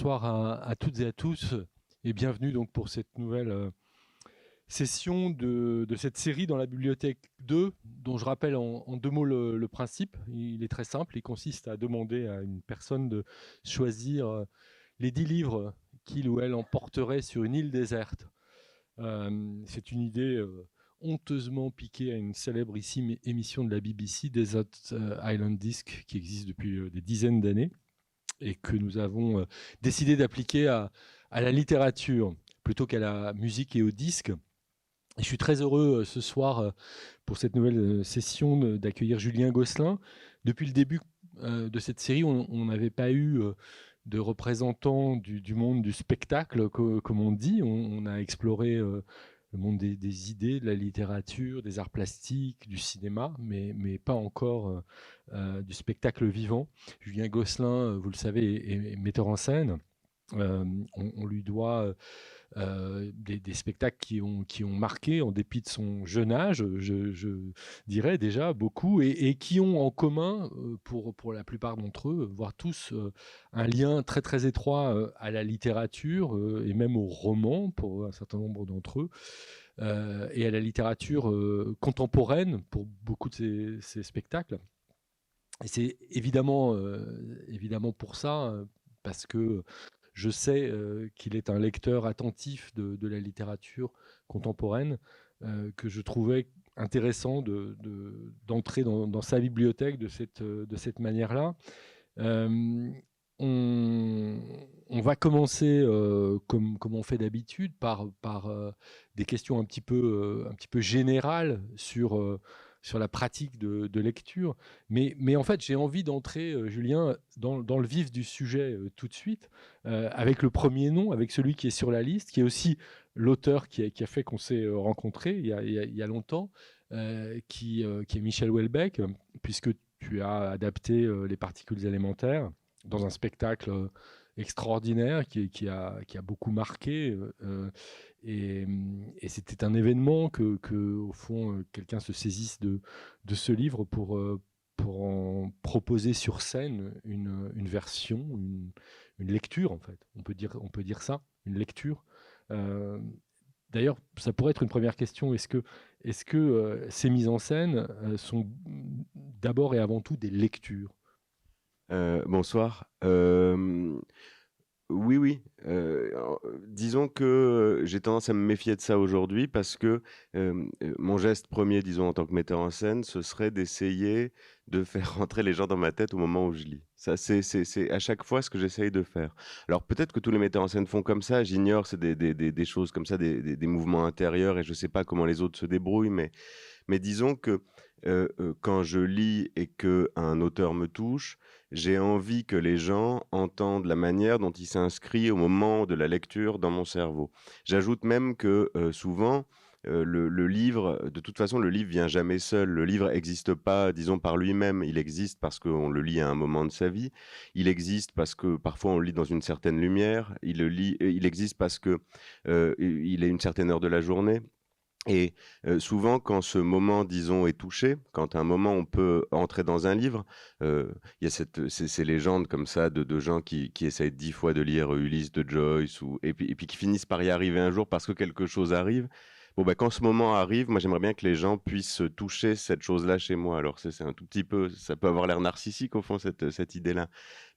bonsoir à, toutes et à tous et bienvenue donc pour cette nouvelle euh, session de, cette série dans la bibliothèque 2 dont je rappelle en, deux mots le, principe. Il est très simple, il consiste à demander à une personne de choisir euh, les dix livres qu'il ou elle emporterait sur une île déserte. Euh, c'est une idée honteusement piquée à une célébrissime émission de la BBC, Desert Island Disc, qui existe depuis des dizaines d'années et que nous avons euh, décidé d'appliquer à, la littérature plutôt qu'à la musique et au disque. je suis très heureux euh, ce soir euh, pour cette nouvelle session d'accueillir Julien Gosselin. Depuis le début de cette série, on n'avait pas eu de représentants du, monde du spectacle, comme on dit. On, a exploré le monde des, idées, de la littérature, des arts plastiques, du cinéma, mais, mais pas encore euh, euh, du spectacle vivant. Julien Gosselin, euh, vous le savez, est metteur en scène. On, lui doit euh, des, spectacles qui ont, qui ont marqué, en dépit de son jeune âge, je, dirais déjà beaucoup, et, qui ont en commun, euh, pour, pour la plupart d'entre eux, voire tous, un lien très très étroit à la littérature et même au roman pour un certain nombre d'entre eux. et à la littérature contemporaine pour beaucoup de ces, spectacles. Et c'est évidemment, évidemment pour ça, parce que je sais euh, qu'il est un lecteur attentif de, la littérature contemporaine, euh, que je trouvais intéressant d'entrer dans, sa bibliothèque de cette, cette manière-là. Euh, on, va commencer, comme, on fait d'habitude, par, des questions un petit peu générales sur sur la pratique de, lecture. Mais, en fait, j'ai envie d'entrer, euh, Julien, dans, le vif du sujet euh, tout de suite, euh, avec le premier nom, avec celui qui est sur la liste, qui est aussi l'auteur qui a, fait qu'on s'est rencontrés il y a, longtemps, qui, est Michel Houellebecq, puisque tu as adapté les particules élémentaires dans un spectacle extraordinaire qui, a, beaucoup marqué. Et, c'était un événement que, au fond, euh, quelqu'un se saisisse de, de ce livre pour, euh, pour en proposer sur scène une, une version, une, une, lecture, en fait. On peut dire, on peut dire ça, une lecture. Euh, d'ailleurs, ça pourrait être une première question. Est-ce que, est -ce que ces mises en scène sont d'abord et avant tout des lectures? Bonsoir. Oui, oui. Disons que j'ai tendance à me méfier de ça aujourd'hui parce que mon geste premier, disons en tant que metteur en scène, ce serait d'essayer de faire rentrer les gens dans ma tête au moment où je lis. Ça, c'est, c'est, à chaque fois ce que j'essaye de faire. Alors peut-être que tous les metteurs en scène font comme ça. J'ignore, c'est des, choses comme ça, des, mouvements intérieurs et je sais pas comment les autres se débrouillent, mais mais disons que euh, euh, quand je lis et que un auteur me touche, j'ai envie que les gens entendent la manière dont il s'inscrit au moment de la lecture dans mon cerveau. J'ajoute même que euh, souvent, le, livre, de toute façon, le livre vient jamais seul. Le livre n'existe pas, disons, par lui-même. Il existe parce qu'on le lit à un moment de sa vie. Il existe parce que parfois on le lit dans une certaine lumière. Il existe parce que il est une certaine heure de la journée. Et souvent, quand ce moment, disons, est touché, quand à un moment on peut entrer dans un livre, il y a cette, ces, légendes comme ça de, gens qui, qui essayent dix fois de lire Ulysse de Joyce, et, puis, et puis qui finissent par y arriver un jour parce que quelque chose arrive. Bon, bah, quand ce moment arrive, moi, j'aimerais bien que les gens puissent toucher cette chose-là chez moi. Alors, c'est un tout petit peu, ça peut avoir l'air narcissique, au fond, cette, cette idée-là.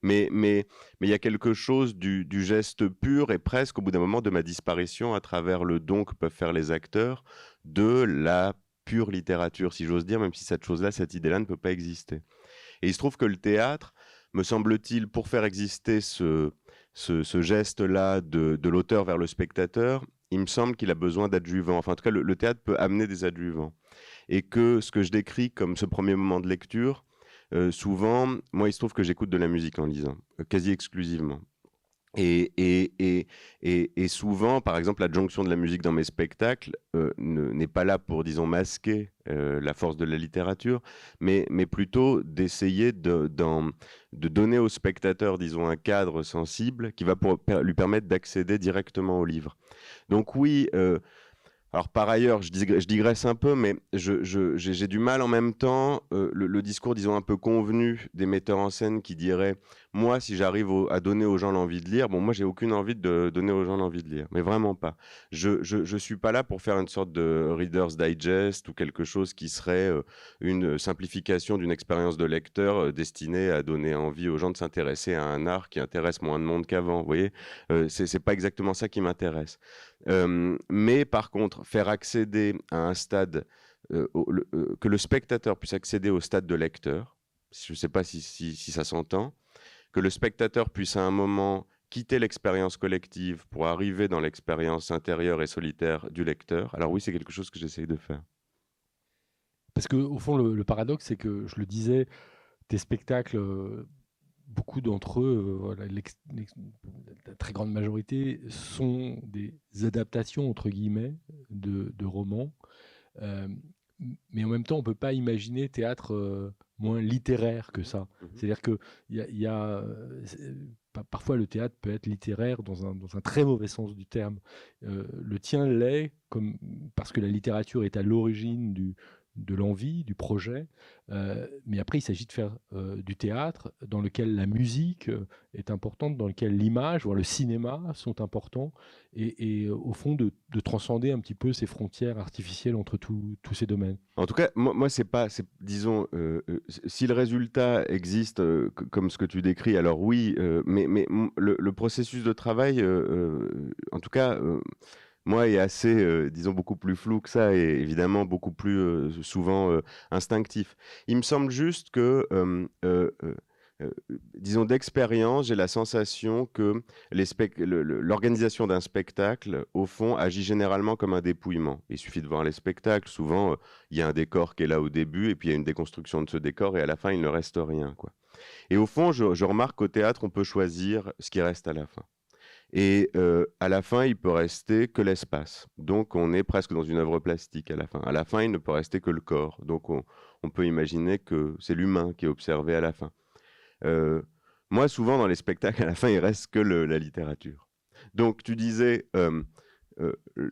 Mais, mais, mais il y a quelque chose du, du geste pur et presque, au bout d'un moment, de ma disparition à travers le don que peuvent faire les acteurs de la pure littérature, si j'ose dire, même si cette chose-là, cette idée-là ne peut pas exister. Et il se trouve que le théâtre, me semble-t-il, pour faire exister ce, ce, geste-là de, de l'auteur vers le spectateur, il me semble qu'il a besoin d'adjuvants. Enfin, en tout cas, le, théâtre peut amener des adjuvants. Et que ce que je décris comme ce premier moment de lecture, euh, souvent, moi, il se trouve que j'écoute de la musique en lisant, euh, quasi exclusivement. Et, et, et, et, souvent, par exemple, la jonction de la musique dans mes spectacles euh, n'est pas là pour, disons, masquer la force de la littérature, mais, plutôt d'essayer de, donner au spectateur, disons, un cadre sensible qui va lui permettre d'accéder directement au livre. Donc oui, alors par ailleurs, je digresse, un peu, mais j'ai du mal en même temps, euh, le, discours, disons, un peu convenu des metteurs en scène qui diraient, moi, si j'arrive à donner aux gens l'envie de lire, bon, moi, j'ai aucune envie de donner aux gens l'envie de lire, mais vraiment pas. Je ne suis pas là pour faire une sorte de Reader's Digest ou quelque chose qui serait euh, une simplification d'une expérience de lecteur euh, destinée à donner envie aux gens de s'intéresser à un art qui intéresse moins de monde qu'avant, vous voyez? C'est pas exactement ça qui m'intéresse mais par contre, faire accéder à un stade, que le spectateur puisse accéder au stade de lecteur, je ne sais pas si, ça s'entend, que le spectateur puisse à un moment quitter l'expérience collective pour arriver dans l'expérience intérieure et solitaire du lecteur, alors oui, c'est quelque chose que j'essaye de faire. Parce que au fond, le, le paradoxe, c'est que je le disais, tes spectacles beaucoup d'entre eux, euh, la très grande majorité, sont des adaptations, entre guillemets, de, romans. Euh, mais en même temps, on ne peut pas imaginer théâtre euh, moins littéraire que ça. Mmh C'est-à-dire que y a, parfois le théâtre peut être littéraire dans un, dans un très mauvais sens du terme. le tien l'est, comme, parce que la littérature est à l'origine du, de l'envie, du projet. Euh, mais après, il s'agit de faire euh, du théâtre dans lequel la musique euh, est importante, dans lequel l'image, voire le cinéma sont importants, et, au fond de, transcender un petit peu ces frontières artificielles entre tous ces domaines. En tout cas, moi, c'est pas, disons, si le résultat existe comme ce que tu décris, alors oui, mais, mais le, le, processus de travail, en tout cas moi, est assez, euh, disons, beaucoup plus flou que ça et évidemment beaucoup plus euh, souvent euh, instinctif. Il me semble juste que, disons, d'expérience, j'ai la sensation que l'organisation d'un spectacle, au fond, agit généralement comme un dépouillement. Il suffit de voir les spectacles. Souvent, il y a un décor qui est là au début et puis il y a une déconstruction de ce décor et à la fin, il ne reste rien. Et au fond, je remarque qu'au théâtre, on peut choisir ce qui reste à la fin. Et euh, à la fin, il peut rester que l'espace. Donc, on est presque dans une œuvre plastique à la fin. À la fin, il ne peut rester que le corps. Donc, on, peut imaginer que c'est l'humain qui est observé à la fin. Euh, moi, souvent, dans les spectacles, à la fin, il reste que la littérature. Donc, tu disais euh,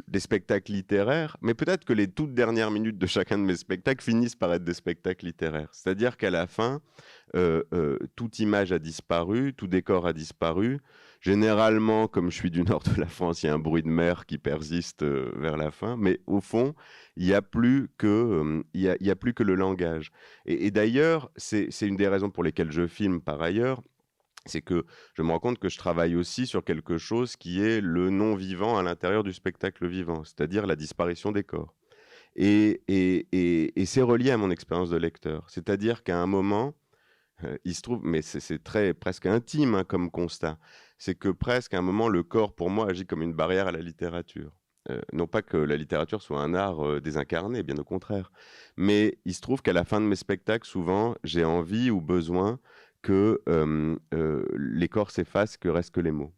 des spectacles littéraires, mais peut-être que les toutes dernières minutes de chacun de mes spectacles finissent par être des spectacles littéraires. C'est-à-dire qu'à la fin, toute image a disparu, tout décor a disparu. Généralement, comme je suis du nord de la France, il y a un bruit de mer qui persiste euh, vers la fin, mais au fond, il n'y a, plus que, euh, y a, plus que le langage. Et, d'ailleurs, c'est une des raisons pour lesquelles je filme par ailleurs, c'est que je me rends compte que je travaille aussi sur quelque chose qui est le non-vivant à l'intérieur du spectacle vivant, c'est-à-dire la disparition des corps. Et, et c'est relié à mon expérience de lecteur. C'est-à-dire qu'à un moment, euh, il se trouve, mais c'est très presque intime hein, comme constat, c'est que presque à un moment, le corps, pour moi, agit comme une barrière à la littérature. Euh, non pas que la littérature soit un art euh, désincarné, bien au contraire. Mais il se trouve qu'à la fin de mes spectacles, souvent, j'ai envie ou besoin que euh, les corps s'effacent, que restent que les mots.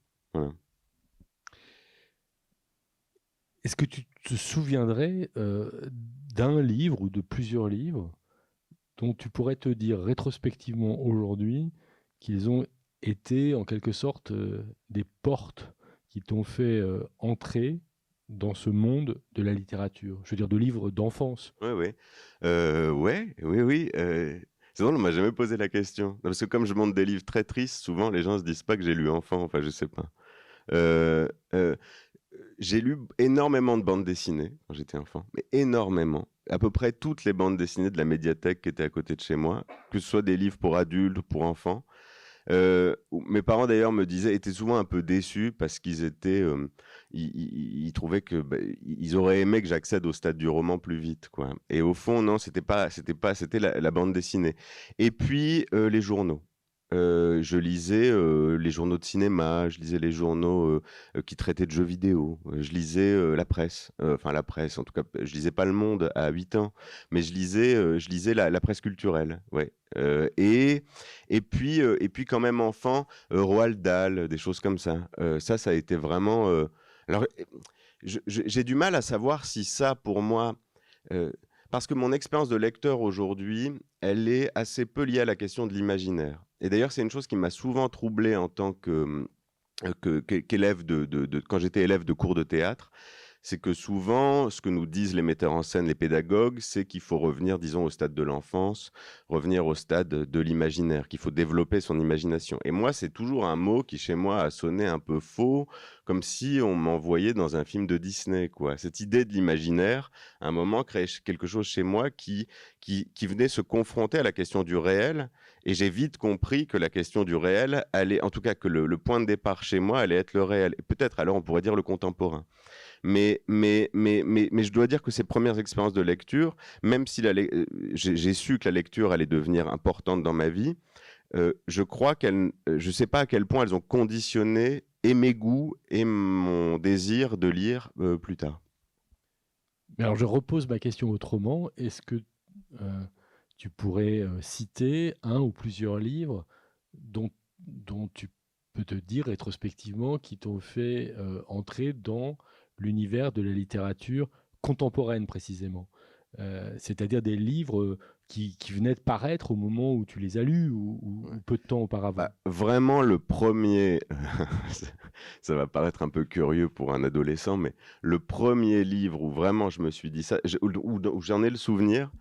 Est-ce que tu te souviendrais d'un livre ou de plusieurs livres dont tu pourrais te dire rétrospectivement aujourd'hui qu'ils ont étaient en quelque sorte euh, des portes qui t'ont fait euh, entrer dans ce monde de la littérature Je veux dire, de livres d'enfance. Oui, oui. Euh, ouais, oui, oui. C'est drôle, on m'a jamais posé la question. Parce que comme je montre des livres très tristes, souvent les gens se disent pas que j'ai lu enfant. Enfin, je sais pas. j'ai lu énormément de bandes dessinées quand j'étais enfant, mais énormément. À peu près toutes les bandes dessinées de la médiathèque qui étaient à côté de chez moi, que ce soit des livres pour adultes, pour enfants. Euh, mes parents d'ailleurs me disaient, étaient souvent un peu déçus parce qu'ils étaient, euh, ils, trouvaient que bah, ils auraient aimé que j'accède au stade du roman plus vite, quoi. Et au fond, non, c'était pas, c'était pas, c'était la, bande dessinée. Et puis euh, les journaux. Euh, je lisais euh, les journaux de cinéma, je lisais les journaux euh, qui traitaient de jeux vidéo, je lisais la presse, enfin la presse, en tout cas, je lisais pas Le Monde à 8 ans, mais je lisais, je lisais la, presse culturelle, ouais. et, et, puis, et puis quand même enfant, Roald Dahl, des choses comme ça. ça, ça a été vraiment... alors, j'ai du mal à savoir si ça, pour moi parce que mon expérience de lecteur aujourd'hui, elle est assez peu liée à la question de l'imaginaire. Et d'ailleurs, c'est une chose qui m'a souvent troublé en tant euh, qu'élève de, quand j'étais élève de cours de théâtre, c'est que souvent, ce que nous disent les metteurs en scène, les pédagogues, c'est qu'il faut revenir, disons, au stade de l'enfance, revenir au stade de l'imaginaire, qu'il faut développer son imagination. Et moi, c'est toujours un mot qui, chez moi, a sonné un peu faux, comme si on m'envoyait dans un film de Disney, quoi. Cette idée de l'imaginaire, à un moment, créait quelque chose chez moi qui, venait se confronter à la question du réel. Et j'ai vite compris que la question du réel allait, en tout cas, que le, le point de départ chez moi allait être le réel. Peut-être, alors, on pourrait dire le contemporain. Mais, mais, mais, mais, mais je dois dire que ces premières expériences de lecture, même si euh, j'ai su que la lecture allait devenir importante dans ma vie, euh, je crois qu'elles, euh, je ne sais pas à quel point elles ont conditionné et mes goûts et mon désir de lire plus tard. Alors je repose ma question autrement. Est-ce que tu pourrais citer un ou plusieurs livres dont, dont tu peux te dire rétrospectivement qui t'ont fait entrer dans l'univers de la littérature contemporaine précisément. Euh, c'est-à-dire des livres euh, qui, venaient de paraître au moment où tu les as lus ou, peu de temps auparavant. Bah, Vraiment, le premier, ça va paraître un peu curieux pour un adolescent, mais le premier livre où vraiment je me suis dit ça, où, j'en ai le souvenir,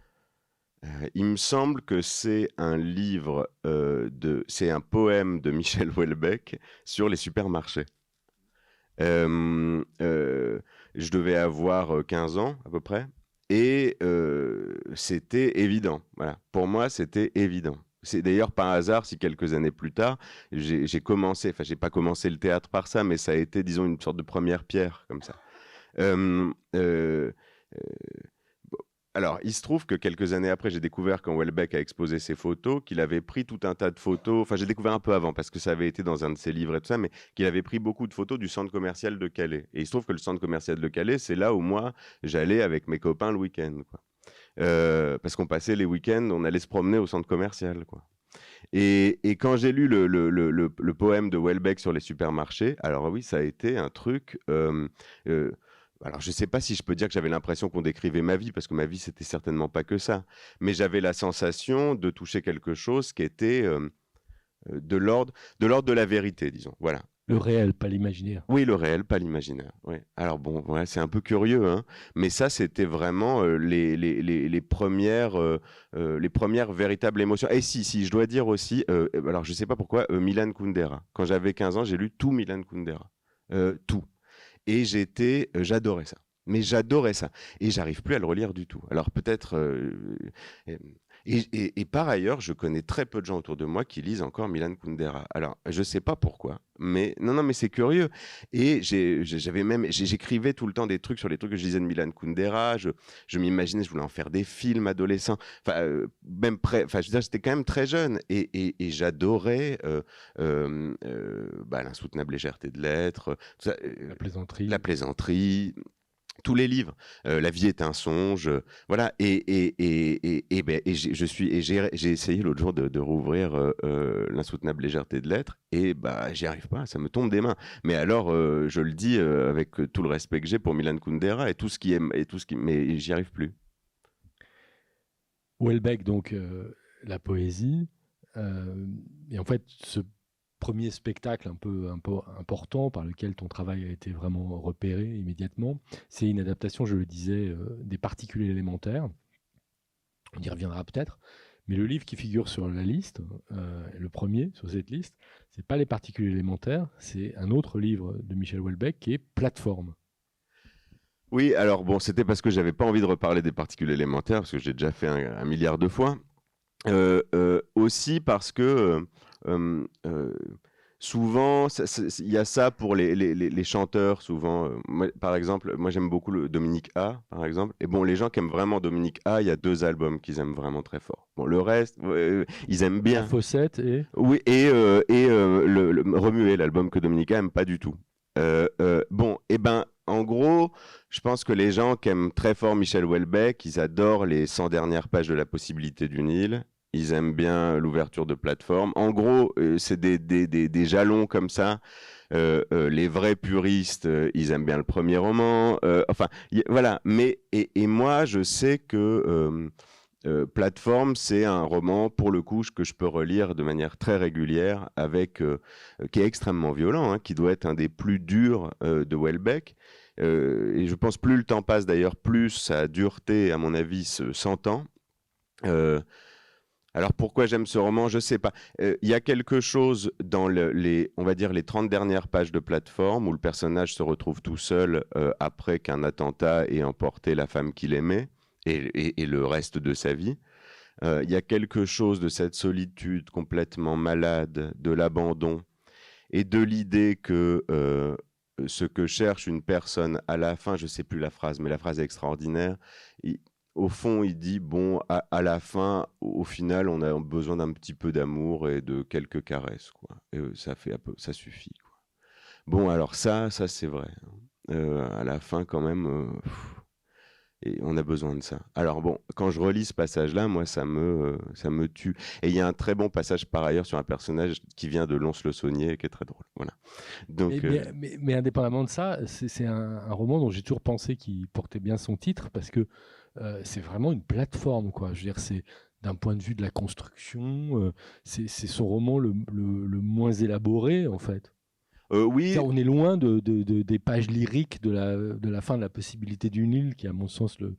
euh, il me semble que c'est un livre, de, c'est un poème de Michel Houellebecq sur les supermarchés je devais avoir 15 ans à peu près. Et c'était évident. Voilà. Pour moi, c'était évident. C'est d'ailleurs par hasard si quelques années plus tard, j'ai commencé, enfin j'ai pas commencé le théâtre par ça, mais ça a été, disons, une sorte de première pierre comme ça. Alors, il se trouve que quelques années après, j'ai découvert quand Welbeck a exposé ses photos, qu'il avait pris tout un tas de photos. Enfin, j'ai découvert un peu avant parce que ça avait été dans un de ses livres et tout ça, mais qu'il avait pris beaucoup de photos du centre commercial de Calais. Et il se trouve que le centre commercial de Calais, c'est là où moi, j'allais avec mes copains le week-end. Euh, parce qu'on passait les week-ends, on allait se promener au centre commercial. Quoi. Et, quand j'ai lu le, poème de Welbeck sur les supermarchés, alors oui, ça a été un truc. Euh, euh, alors je ne sais pas si je peux dire que j'avais l'impression qu'on décrivait ma vie, parce que ma vie, c'était certainement pas que ça. Mais j'avais la sensation de toucher quelque chose qui était euh, euh, de l'ordre de l'ordre de la vérité, disons. Voilà. Le réel, pas l'imaginaire. Oui, le réel, pas l'imaginaire. Oui. Alors bon, c'est un peu curieux, hein, mais ça, c'était vraiment euh, les, les, premières, les premières véritables émotions. Et si, si, je dois dire aussi, alors je ne sais pas pourquoi, Milan Kundera. Quand j'avais 15 ans, j'ai lu tout Milan Kundera. tout. Et j'étais, euh, j'adorais ça. Mais j'adorais ça. Et j'arrive plus à le relire du tout. Alors peut-être. Euh, et, par ailleurs, je connais très peu de gens autour de moi qui lisent encore Milan Kundera. Alors, je ne sais pas pourquoi, mais non, non, mais c'est curieux. Et j'avais même, j'écrivais tout le temps des trucs sur les trucs que je disais de Milan Kundera. Je, je m'imaginais, je voulais en faire des films adolescents. Enfin, euh, même près. Enfin, je veux dire, j'étais quand même très jeune et, j'adorais euh, euh, bah, l'insoutenable légèreté de l'être, la plaisanterie, la plaisanterie tous les livres. Euh, la vie est un songe, euh, voilà. Et, et, et, et, ben, je suis, et j'ai essayé l'autre jour de, rouvrir euh, l'insoutenable légèreté de l'être, et bah j'y arrive pas, ça me tombe des mains. Mais alors, je le dis avec tout le respect que j'ai pour Milan Kundera et tout ce qui aime et tout ce qui, mais j'y arrive plus. Welbeck, donc la poésie, et en fait ce premier spectacle un peu, important par lequel ton travail a été vraiment repéré immédiatement, c'est une adaptation, je le disais, euh, des particules élémentaires. On y reviendra peut-être. Mais le livre qui figure sur la liste, euh, le premier sur cette liste, c'est pas les particules élémentaires, c'est un autre livre de Michel Houellebecq qui est Plateforme. Oui, alors bon, c'était parce que j'avais pas envie de reparler des particules élémentaires, parce que j'ai déjà fait un, milliard de fois. Euh, aussi parce que souvent, il y a ça pour les, chanteurs, souvent. par exemple, moi j'aime beaucoup le Dominique A, par exemple. Et bon, les gens qui aiment vraiment Dominique A, il y a deux albums qu'ils aiment vraiment très fort. Bon, le reste, ils aiment bien. Fossette et? Oui, et, et le, Remuer, l'album que Dominique A aime pas du tout. bon, et eh ben, en gros, je pense que les gens qui aiment très fort Michel Houellebecq, ils adorent les 100 dernières pages de La possibilité d'une île ils aiment bien l'ouverture de plateforme. En gros, euh, c'est des, des, des, jalons comme ça. Euh, euh, les vrais puristes, ils aiment bien le premier roman. enfin, voilà. Mais et, et, moi, je sais que Plateforme, c'est un roman pour le coup que je peux relire de manière très régulière, avec qui est extrêmement violent, hein, qui doit être un des plus durs de Welbeck et je pense plus le temps passe d'ailleurs, plus sa dureté, à mon avis, s'entend. Alors pourquoi j'aime ce roman, je ne sais pas. Il y a quelque chose dans les, on va dire les 30 dernières pages de plateforme où le personnage se retrouve tout seul après qu'un attentat ait emporté la femme qu'il aimait et, le reste de sa vie. Il y a quelque chose de cette solitude complètement malade, de l'abandon et de l'idée que ce que cherche une personne à la fin, je ne sais plus la phrase, mais la phrase est extraordinaire. Au fond, il dit bon, à, la fin, au final, on a besoin d'un petit peu d'amour et de quelques caresses, quoi. Et ça fait, ça suffit. Quoi. Bon, alors ça, ça c'est vrai. Hein. à la fin, quand même. Et on a besoin de ça. Alors bon, quand je relis ce passage-là, moi, ça me, euh, ça me tue. Et il y a un très bon passage par ailleurs sur un personnage qui vient de Lons-le-Saunier, qui est très drôle. Voilà. Donc, mais, euh, mais, indépendamment de ça, c'est un, roman dont j'ai toujours pensé qu'il portait bien son titre, parce que euh, c'est vraiment une plateforme, quoi. Je veux dire, c'est d'un point de vue de la construction, c'est son roman le, le moins élaboré, en fait. Euh, oui. on est loin de, des pages lyriques de la, de la fin de la possibilité d'une île, qui est à mon sens le,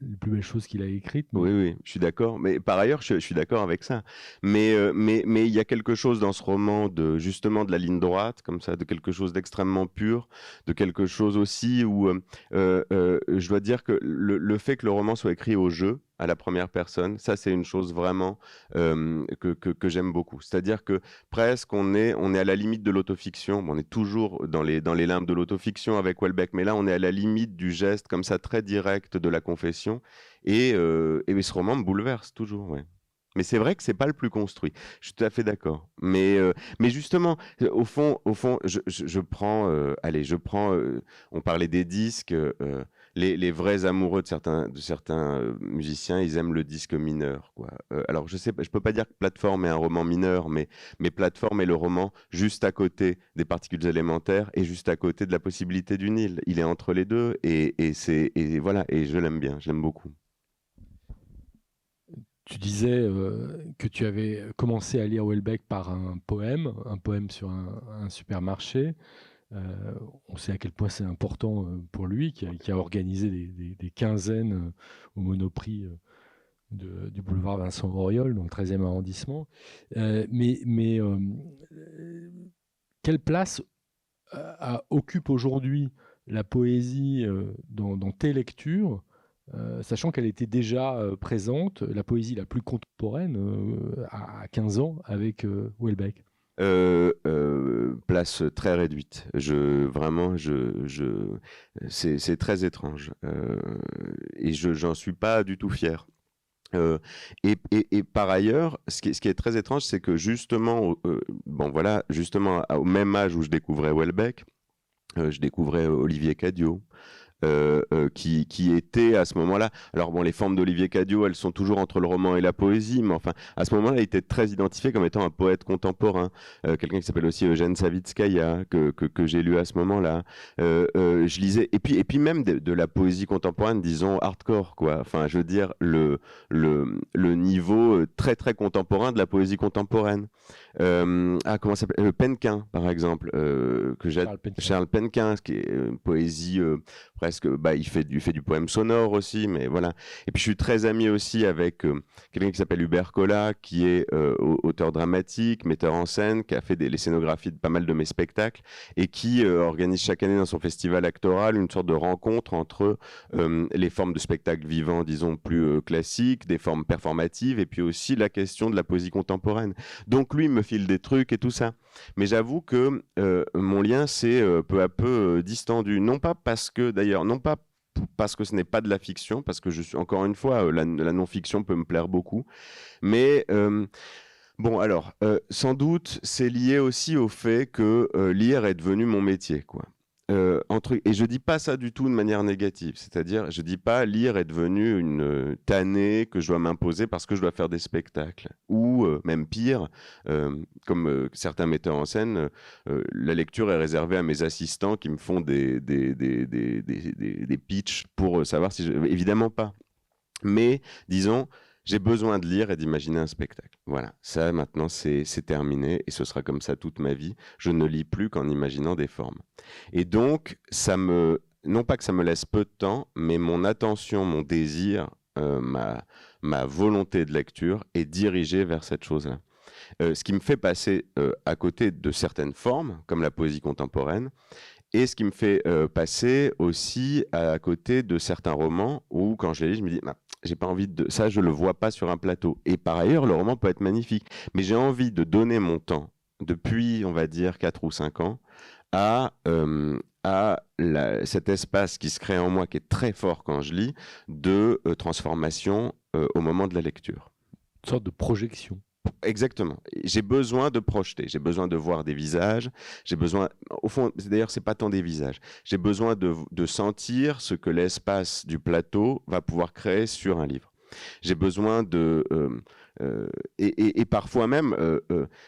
les plus belles choses qu'il a écrites. Oui, oui, je suis d'accord. Mais par ailleurs, je, suis d'accord avec ça. Mais euh, mais mais il y a quelque chose dans ce roman de justement de la ligne droite, comme ça, de quelque chose d'extrêmement pur, de quelque chose aussi où euh, je dois dire que le, fait que le roman soit écrit au jeu, à la première personne. Ça, c'est une chose vraiment que, que, j'aime beaucoup. C'est-à-dire que presque on est, on est à la limite de l'autofiction. on est toujours dans les, dans les limbes de l'autofiction avec Welbeck, mais là, on est à la limite du geste comme ça très direct de la confession. Et, et ce roman me bouleverse toujours. Ouais. Mais c'est vrai que c'est pas le plus construit. Je suis tout à fait d'accord. Mais, mais justement, au fond, au fond, je, je, prends, allez, je prends. on parlait des disques les, vrais amoureux de certains, de certains euh, musiciens, ils aiment le disque mineur. Euh, alors je sais, je peux pas dire que Plateforme est un roman mineur, mais, mais Plateforme est le roman juste à côté des particules élémentaires et juste à côté de la possibilité d'une île. Il est entre les deux et, et c'est voilà et je l'aime bien, je l'aime beaucoup. Tu disais euh, que tu avais commencé à lire Welbeck par un poème, un poème sur un supermarché. Euh, on sait à quel point c'est important euh, pour lui, qui a, organisé des, quinzaines euh, au Monoprix du boulevard Vincent Auriol, le 13e arrondissement. mais mais quelle place occupe aujourd'hui la poésie dans, tes lectures sachant qu'elle était déjà présente, la poésie la plus contemporaine, à 15 ans avec Welbeck euh, euh, place très réduite. Je vraiment, je, je c'est très étrange euh, et je j'en suis pas du tout fier. Et, et, par ailleurs, ce qui, ce qui est très étrange, c'est que justement, bon voilà, justement au même âge où je découvrais Welbeck, je découvrais Olivier Cadio, euh, euh, qui, était à ce moment-là. Alors bon, les formes d'Olivier Cadio, elles sont toujours entre le roman et la poésie, mais enfin, à ce moment-là, il était très identifié comme étant un poète contemporain. Euh, quelqu'un qui s'appelle aussi Eugène Savitskaya, que, que, j'ai lu à ce moment-là. je lisais, et puis, et puis même de, la poésie contemporaine, disons hardcore, quoi. Enfin, je veux dire, le, le, le niveau très, très contemporain de la poésie contemporaine. Ah, comment s'appelle Penquin, par exemple, que j'ai Charles Penquin, qui est une poésie presque que bah, il, fait, du, fait du poème sonore aussi, mais voilà. Et puis je suis très ami aussi avec euh, quelqu'un qui s'appelle Hubert Collat, qui est euh, auteur dramatique, metteur en scène, qui a fait des, les scénographies de pas mal de mes spectacles et qui euh, organise chaque année dans son festival actoral une sorte de rencontre entre les formes de spectacle vivant, disons, plus classiques, des formes performatives, et puis aussi la question de la poésie contemporaine. Donc lui me file des trucs et tout ça. Mais j'avoue que mon lien s'est peu à peu distendu, non pas parce que d'ailleurs non pas parce que ce n'est pas de la fiction, parce que je suis encore une fois, euh, la, non-fiction peut me plaire beaucoup, mais euh, bon, alors, euh, sans doute, c'est lié aussi au fait que lire est devenu mon métier, quoi. Euh, et je dis pas ça du tout de manière négative, c'est-à-dire je dis pas lire est devenu une euh, tannée que je dois m'imposer parce que je dois faire des spectacles, ou euh, même pire, comme certains metteurs en scène, la lecture est réservée à mes assistants qui me font des, des, des, des, des pitchs pour savoir si je... Évidemment pas. Mais disons, j'ai besoin de lire et d'imaginer un spectacle. Voilà, ça maintenant c'est terminé et ce sera comme ça toute ma vie. Je ne lis plus qu'en imaginant des formes. Et donc ça me non pas que ça me laisse peu de temps, mais mon attention, mon désir, ma, ma volonté de lecture est dirigée vers cette chose-là. ce qui me fait passer à côté de certaines formes, comme la poésie contemporaine, et ce qui me fait passer aussi à côté de certains romans où, quand je les lis, je me dis, bah, j'ai pas envie de ça, je le vois pas sur un plateau. Et par ailleurs, le roman peut être magnifique, mais j'ai envie de donner mon temps depuis, on va dire, 4 ou 5 ans à, à cet espace qui se crée en moi, qui est très fort quand je lis, de transformation au moment de la lecture. Une sorte de projection. Exactement. J'ai besoin de projeter, j'ai besoin de voir des visages, j'ai besoin, au fond, d'ailleurs, c'est pas tant des visages, j'ai besoin de, sentir ce que l'espace du plateau va pouvoir créer sur un livre. J'ai besoin de, euh, euh, et, parfois même, euh,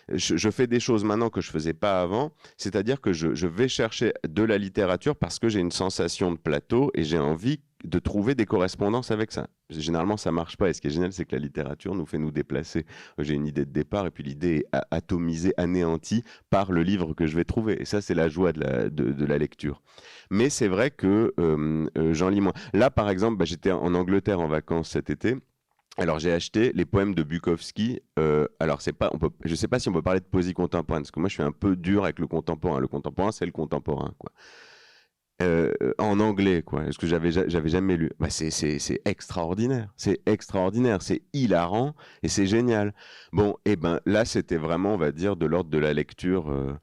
je, fais des choses maintenant que je faisais pas avant, c'est-à-dire que je, je vais chercher de la littérature parce que j'ai une sensation de plateau et j'ai envie de trouver des correspondances avec ça. Généralement, ça marche pas. Et ce qui est génial, c'est que la littérature nous fait nous déplacer. J'ai une idée de départ et puis l'idée est atomisée, anéantie par le livre que je vais trouver. Et ça, c'est la joie de la, de, la, lecture. Mais c'est vrai que euh, euh, j'en lis moins. Là, par exemple, bah, j'étais en Angleterre en vacances cet été. Alors j'ai acheté les poèmes de Bukowski. Euh, alors c'est pas, on peut, je sais pas si on peut parler de poésie contemporaine parce que moi je suis un peu dur avec le contemporain. Le contemporain c'est le contemporain quoi. Euh, en anglais, quoi. Ce que j'avais j'avais jamais lu. Bah, c'est extraordinaire, c'est extraordinaire, c'est hilarant et c'est génial. Bon, et eh ben là, c'était vraiment, on va dire, de l'ordre de la lecture euh,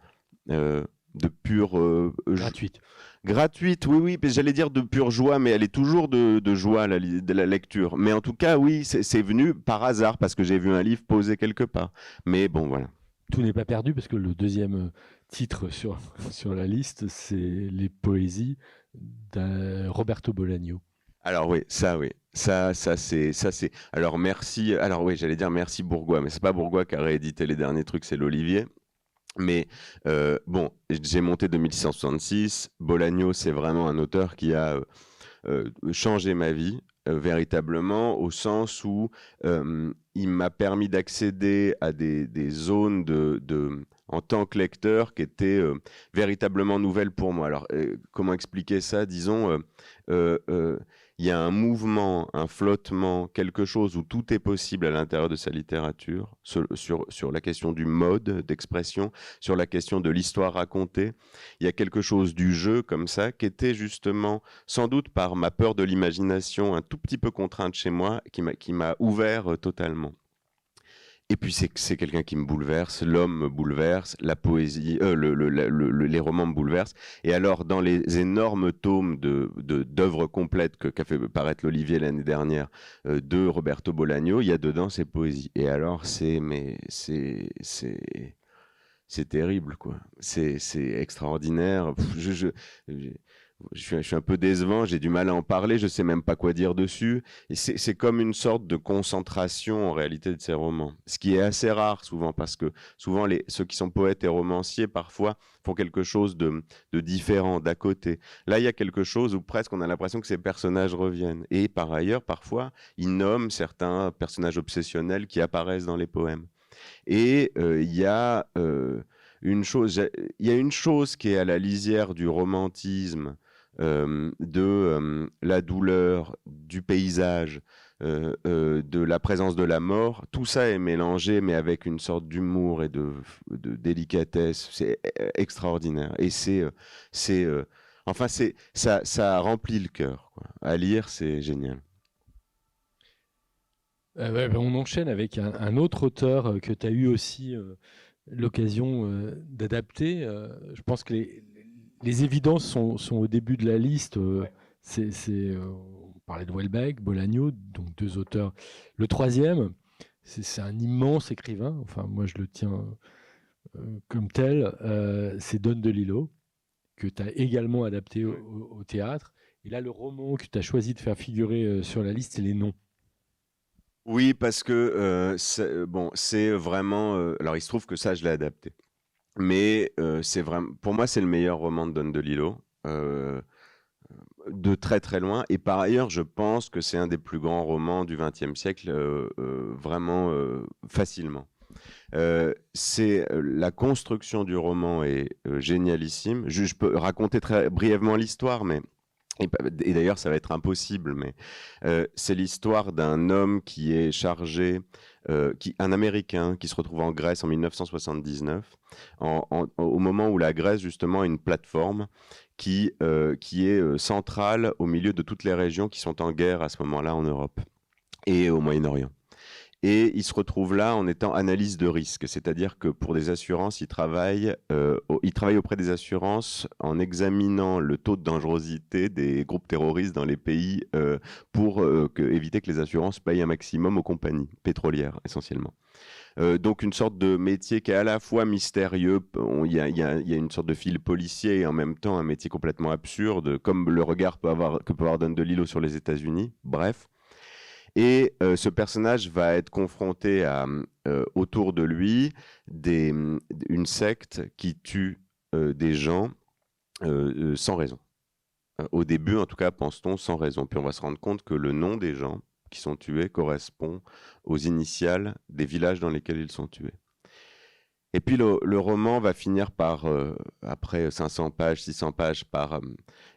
euh, de pure gratuite. Gratuite, oui, oui, j'allais dire de pure joie, mais elle est toujours de, joie, la, de la lecture. Mais en tout cas, oui, c'est venu par hasard, parce que j'ai vu un livre posé quelque part. Mais bon, voilà. Tout n'est pas perdu, parce que le deuxième titre sur, sur la liste, c'est les poésies de Roberto Bolaño. Alors oui, ça oui, ça ça c'est ça c'est. Alors merci. Alors oui, j'allais dire merci Bourgois, mais c'est pas Bourgois qui a réédité les derniers trucs, c'est l'Olivier. Mais euh, bon, j'ai monté 2666. Bolaño, c'est vraiment un auteur qui a euh, euh, changé ma vie. véritablement au sens où il m'a permis d'accéder à des, des zones de, en tant que lecteur qui était euh, véritablement nouvelle pour moi. Alors, euh, comment expliquer ça? Disons, euh, il y a un mouvement, un flottement, quelque chose où tout est possible à l'intérieur de sa littérature, sur, sur, la question du mode d'expression, sur la question de l'histoire racontée. Il y a quelque chose du jeu comme ça qui était justement, sans doute par ma peur de l'imagination, un tout petit peu contrainte chez moi, qui m'a ouvert totalement. Et puis c'est quelqu'un qui me bouleverse, l'homme me bouleverse, la poésie, euh, les romans me bouleversent. Et alors dans les énormes tomes de d'œuvres complètes que qu'a fait paraître l'Olivier l'année dernière euh, de Roberto Bolaño, il y a dedans ces poésies. Et alors c'est mais c'est c'est terrible quoi. C'est c'est extraordinaire. Suis, un peu décevant, j'ai du mal à en parler, je sais même pas quoi dire dessus. C'est comme une sorte de concentration en réalité de ces romans, ce qui est assez rare souvent parce que souvent ceux qui sont poètes et romanciers parfois font quelque chose de, différent d'à côté. Là, il y a quelque chose où presque on a l'impression que ces personnages reviennent. Et par ailleurs, parfois, ils nomment certains personnages obsessionnels qui apparaissent dans les poèmes. Et euh, il y a euh, une chose, il y a une chose qui est à la lisière du romantisme de euh, la douleur, du paysage, euh, de la présence de la mort, tout ça est mélangé, mais avec une sorte d'humour et de, délicatesse. C'est extraordinaire. Et c'est, c'est, enfin, ça, ça remplit le cœur. À lire, c'est génial. Ben, on enchaîne avec un, autre auteur que tu as eu aussi l'occasion d'adapter. je pense que les, les évidences sont, au début de la liste. Euh, c'est, euh, on parlait de Welbeck, Bolagno, donc deux auteurs. Le troisième, c'est, un immense écrivain. Enfin, moi, je le tiens euh, comme tel. c'est Don DeLillo, que tu as également adapté au, théâtre. Et là, le roman que tu as choisi de faire figurer sur la liste, c'est Les Noms. Oui, parce que bon, c'est vraiment. alors, il se trouve que ça, je l'ai adapté. Mais c'est vraiment, pour moi, c'est le meilleur roman de Don DeLillo, de très très loin. Et par ailleurs, je pense que c'est un des plus grands romans du XXe siècle, vraiment facilement. c'est la construction du roman est génialissime. Je, peux raconter très brièvement l'histoire, mais et, d'ailleurs, ça va être impossible, mais c'est l'histoire d'un homme qui est chargé, qui, un Américain qui se retrouve en Grèce en 1979, au moment où la Grèce, justement, a une plateforme qui, qui est centrale au milieu de toutes les régions qui sont en guerre à ce moment-là en Europe et au Moyen-Orient. Et il se retrouve là en étant analyse de risque, c'est-à-dire que pour des assurances, il travaille, euh, auprès des assurances en examinant le taux de dangerosité des groupes terroristes dans les pays euh, pour euh, éviter que les assurances payent un maximum aux compagnies pétrolières essentiellement. donc une sorte de métier qui est à la fois mystérieux, il y, a une sorte de fil policier et en même temps un métier complètement absurde, comme le regard que peut avoir Don DeLillo sur les États-Unis. Bref. Et euh, ce personnage va être confronté euh, autour de lui des, une secte qui tue euh, des gens sans raison. Au début, en tout cas, pense-t-on sans raison. Puis on va se rendre compte que le nom des gens qui sont tués correspond aux initiales des villages dans lesquels ils sont tués. Et puis le, roman va finir par, après 500 pages, 600 pages, par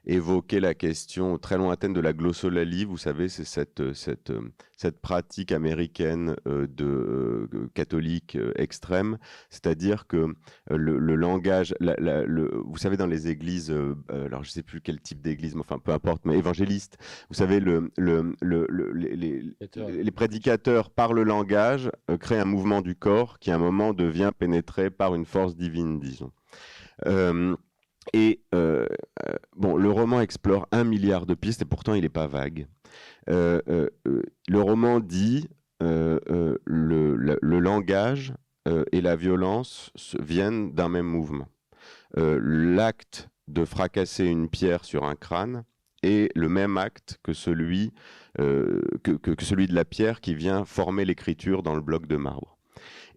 évoquer la question très lointaine de la glossolalie. Vous savez, c'est cette, euh, cette, euh, cette pratique américaine euh, de catholique extrême, c'est-à-dire que le, langage, le, vous savez, dans les églises, alors je ne sais plus quel type d'église, mais enfin peu importe, mais évangéliste, vous savez, le, le, les, les, prédicateurs, par le langage, créent un mouvement du corps qui à un moment devient pénétré par une force divine, disons. Et euh, euh, bon, le roman explore un milliard de pistes et pourtant il n'est pas vague. Euh, le roman dit le, le, langage et la violence viennent d'un même mouvement. L'acte de fracasser une pierre sur un crâne est le même acte que celui, que, que celui de la pierre qui vient former l'écriture dans le bloc de marbre.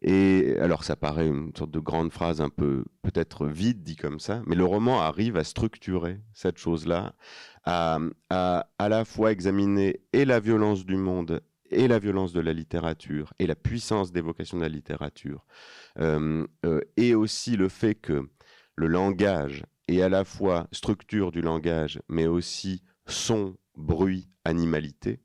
Et alors, ça paraît une sorte de grande phrase un peu peut-être vide dit comme ça, mais le roman arrive à structurer cette chose-là, à, à, à la fois examiner et la violence du monde et la violence de la littérature et la puissance d'évocation de la littérature, euh, euh, et aussi le fait que le langage est à la fois structure du langage, mais aussi son, bruit, animalité,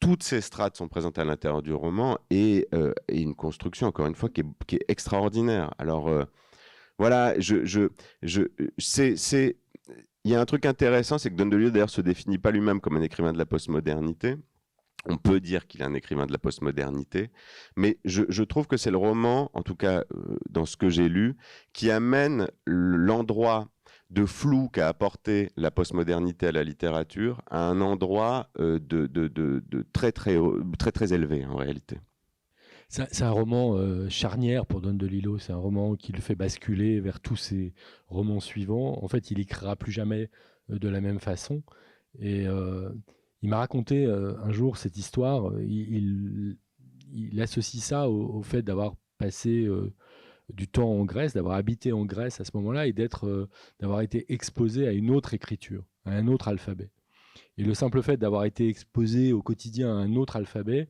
toutes ces strates sont présentes à l'intérieur du roman et, euh, une construction, encore une fois, qui est, extraordinaire. Alors, euh, voilà, je, je, je, c'est, il y a un truc intéressant, c'est que Don DeLillo, d'ailleurs, se définit pas lui-même comme un écrivain de la postmodernité. On peut dire qu'il est un écrivain de la postmodernité, mais je, je trouve que c'est le roman, en tout cas euh, dans ce que j'ai lu, qui amène l'endroit de flou qu'a apporté la postmodernité à la littérature à un endroit euh, de, très, très, très, très élevé en réalité. C'est un roman euh, charnière pour Don DeLillo. C'est un roman qui le fait basculer vers tous ses romans suivants. En fait, il écrira plus jamais euh, de la même façon. Et il m'a raconté un jour cette histoire. Il, associe ça au fait d'avoir passé du temps en Grèce, d'avoir habité en Grèce à ce moment-là et d'être, euh, d'avoir été exposé à une autre écriture, à un autre alphabet. Et le simple fait d'avoir été exposé au quotidien à un autre alphabet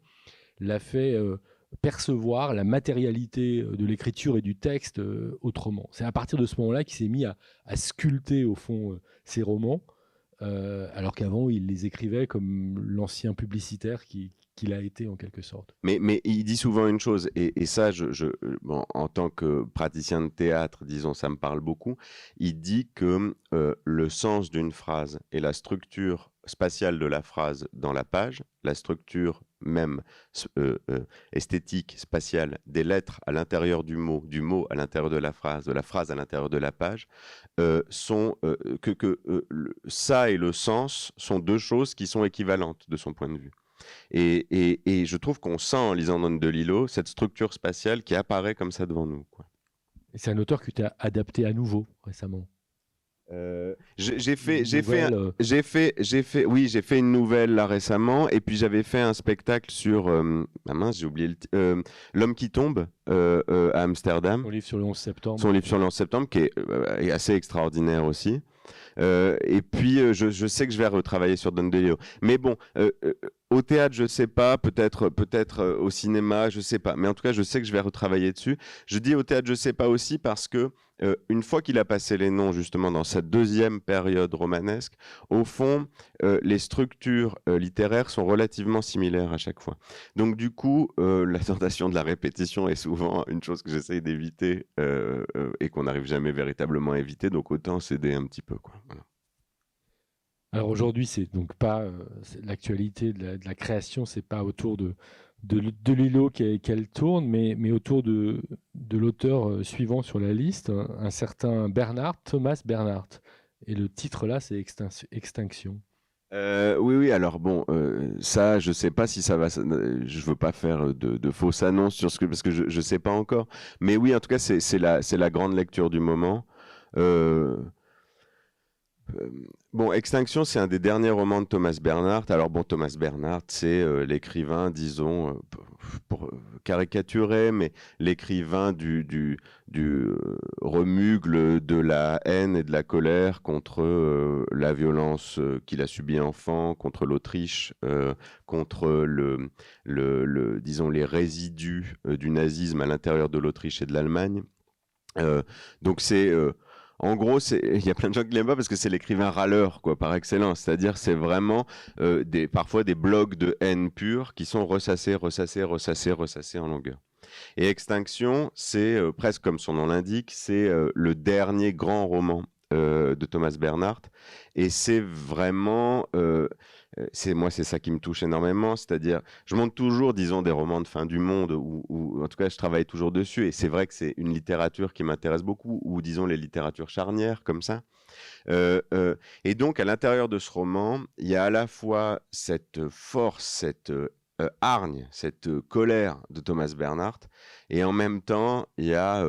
l'a fait euh, percevoir la matérialité euh, de l'écriture et du texte autrement. C'est à partir de ce moment-là qu'il s'est mis à, sculpter au fond ses romans, alors qu'avant il les écrivait comme l'ancien publicitaire qui, qu'il a été en quelque sorte. Mais, mais il dit souvent une chose, et, ça, en tant que praticien de théâtre, disons, ça me parle beaucoup. Il dit que euh, le sens d'une phrase et la structure spatiale de la phrase dans la page, la structure même euh, euh, esthétique, spatiale des lettres à l'intérieur du mot, du mot à l'intérieur de la phrase, de la phrase à l'intérieur de la page, sont que ça et le sens sont deux choses qui sont équivalentes de son point de vue. Et, je trouve qu'on sent en lisant Don DeLillo cette structure spatiale qui apparaît comme ça devant nous. C'est un auteur que tu as adapté à nouveau récemment. Euh, j'ai fait, j'ai fait, euh. j'ai fait, j'ai fait, oui, j'ai fait une nouvelle là récemment, et puis j'avais fait un spectacle sur, euh, ah mince, j'ai oublié l'homme qui tombe à Amsterdam. Son livre sur le 11 septembre. Son livre sur le 11 septembre, qui est, assez extraordinaire aussi. et puis je, je, sais que je vais retravailler sur Don DeLillo. Mais bon, au théâtre, je sais pas, peut-être peut-être euh, au cinéma, je sais pas. Mais en tout cas, je sais que je vais retravailler dessus. Je dis au théâtre, je sais pas aussi parce que euh, une fois qu'il a passé les noms justement dans cette deuxième période romanesque, au fond, euh, les structures littéraires sont relativement similaires à chaque fois. Donc du coup, la tentation de la répétition est souvent une chose que j'essaye d'éviter et qu'on n'arrive jamais véritablement à éviter. Donc autant céder un petit peu, quoi. Alors aujourd'hui, c'est donc pas euh, l'actualité de, la, création, c'est pas autour de de, l'îlot qu'elle tourne, mais, mais autour de, de l'auteur euh, suivant sur la liste, un, certain Bernard, Thomas Bernard. Et le titre là, c'est Extinction. Euh, oui, oui. Alors bon, ça, je sais pas si ça va. Je veux pas faire de, de fausses annonces sur ce que parce que je ne sais pas encore. Mais oui, en tout cas, c'est la c'est la grande lecture du moment. Euh, bon, Extinction, c'est un des derniers romans de Thomas Bernhardt. Alors bon, Thomas Bernhardt, c'est euh, l'écrivain, disons, euh, pour caricaturer, mais l'écrivain du, remugle de la haine et de la colère contre la violence qu'il a subie enfant, contre l'Autriche, contre disons, les résidus du nazisme à l'intérieur de l'Autriche et de l'Allemagne. donc c'est en gros, il y a plein de gens qui l'aiment pas parce que c'est l'écrivain râleur, quoi, par excellence. C'est-à-dire, c'est vraiment euh, des, parfois des blocs de haine pure qui sont ressassés, ressassés, ressassés, ressassés en longueur. Et Extinction, c'est euh, presque comme son nom l'indique, c'est euh, le dernier grand roman de Thomas Bernhardt. Et c'est vraiment c'est moi c'est ça qui me touche énormément c'est-à-dire je monte toujours disons des romans de fin du monde ou, en tout cas je travaille toujours dessus et c'est vrai que c'est une littérature qui m'intéresse beaucoup ou disons les littératures charnières comme ça. Euh, euh, et donc à l'intérieur de ce roman il y a à la fois cette force cette hargne cette colère de Thomas Bernhardt et en même temps il y a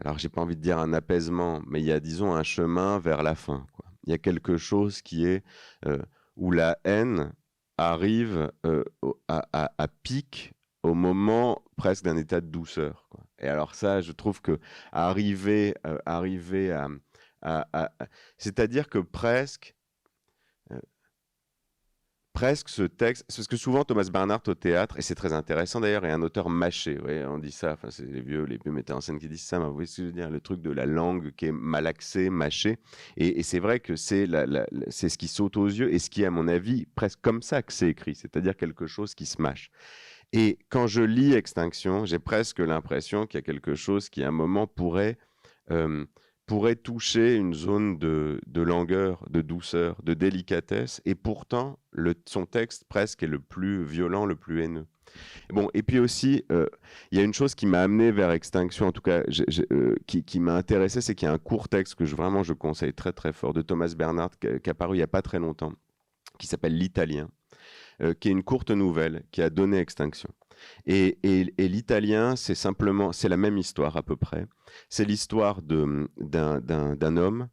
alors j'ai pas envie de dire un apaisement mais il y a disons un chemin vers la fin il y a quelque chose qui est euh, où la haine arrive euh, à, pic au moment presque d'un état de douceur. Et alors ça, je trouve que arriver, euh, arriver à, c'est-à-dire que presque presque ce texte, parce que souvent Thomas Bernhardt au théâtre, et c'est très intéressant d'ailleurs, est un auteur mâché. on dit ça, enfin, c'est les vieux, les vieux metteurs en scène qui disent ça, mais vous voyez ce que je veux dire, le truc de la langue qui est malaxée, mâchée. Et, c'est vrai que c'est c'est ce qui saute aux yeux et ce qui à mon avis, presque comme ça que c'est écrit, c'est-à-dire quelque chose qui se mâche. Et quand je lis Extinction, j'ai presque l'impression qu'il y a quelque chose qui, à un moment, pourrait euh, pourrait toucher une zone de, langueur, de douceur, de délicatesse, et pourtant son texte presque est le plus violent, le plus haineux. Bon, et puis aussi, euh, il y a une chose qui m'a amené vers Extinction, en tout cas, euh, qui, m'a intéressé, c'est qu'il y a un court texte que je, vraiment je conseille très très fort de Thomas Bernard, qui, qui a paru il n'y a pas très longtemps, qui s'appelle L'Italien, euh, qui est une courte nouvelle qui a donné Extinction. Et, l'italien, c'est simplement, c'est la même histoire à peu près. C'est l'histoire d'un homme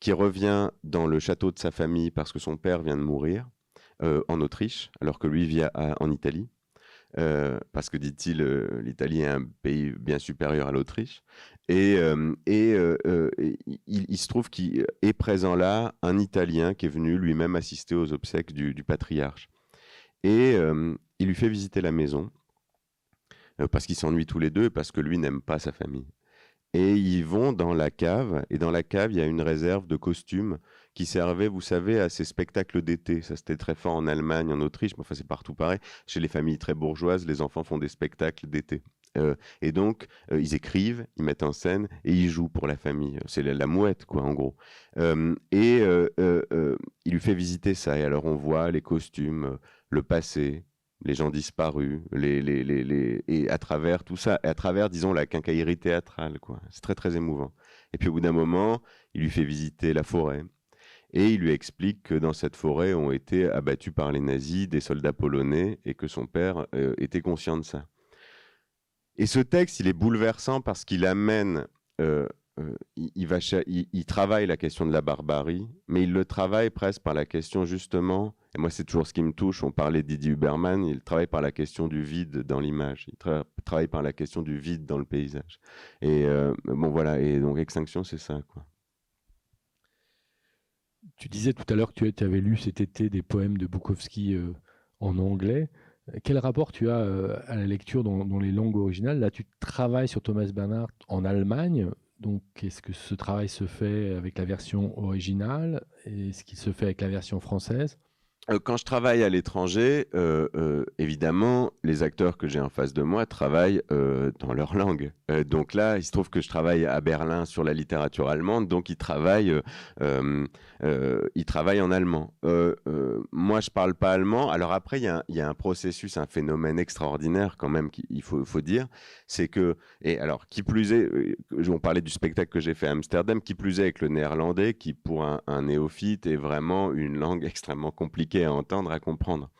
qui revient dans le château de sa famille parce que son père vient de mourir euh, en Autriche, alors que lui vit en Italie. Euh, parce que dit-il, euh, l'Italie est un pays bien supérieur à l'Autriche. Et, il, se trouve qu'il est présent là un Italien qui est venu lui-même assister aux obsèques du patriarche. Et il lui fait visiter la maison. Euh, parce qu'ils s'ennuient tous les deux parce que lui n'aime pas sa famille. Et ils vont dans la cave, et dans la cave, il y a une réserve de costumes qui servait, vous savez, à ces spectacles d'été. Ça, c'était très fort en Allemagne, en Autriche, mais enfin, c'est partout pareil. Chez les familles très bourgeoises, les enfants font des spectacles d'été. Euh, et donc, euh, ils écrivent, ils mettent en scène et ils jouent pour la famille. C'est la, mouette, quoi, en gros. et il lui fait visiter ça. Et alors, on voit les costumes, le passé, les gens disparus, les, les, les, et à travers tout ça, à travers, disons, la quincaillerie théâtrale, quoi. C'est très, très émouvant. Et puis au bout d'un moment, il lui fait visiter la forêt. Et il lui explique que dans cette forêt ont été abattus par les nazis des soldats polonais et que son père euh, était conscient de ça. Et ce texte, il est bouleversant parce qu'il amène euh, euh, il, travaille la question de la barbarie, mais il le travaille presque par la question justement, et moi c'est toujours ce qui me touche, on parlait d'Idi Huberman, il travaille par la question du vide dans l'image, il travaille par la question du vide dans le paysage. Et euh, bon voilà, et donc Extinction c'est ça. tu disais tout à l'heure que tu avais lu cet été des poèmes de Bukowski en anglais. Quel rapport tu as à la lecture dans, dans, les langues originales? Là, tu travailles sur Thomas Bernhardt en Allemagne. Donc, est-ce que ce travail se fait avec la version originale? Est-ce qu'il se fait avec la version française? euh, quand je travaille à l'étranger, euh, euh, évidemment, les acteurs que j'ai en face de moi travaillent dans leur langue. donc là, il se trouve que je travaille à Berlin sur la littérature allemande, donc ils travaillent, ils travaillent en allemand. moi, je parle pas allemand. Alors après, il y, a un processus, un phénomène extraordinaire quand même qu'il faut, dire, c'est que, et alors, qui plus est, on parlait du spectacle que j'ai fait à Amsterdam, qui plus est avec le néerlandais, qui pour un néophyte est vraiment une langue extrêmement compliquée à entendre, à comprendre.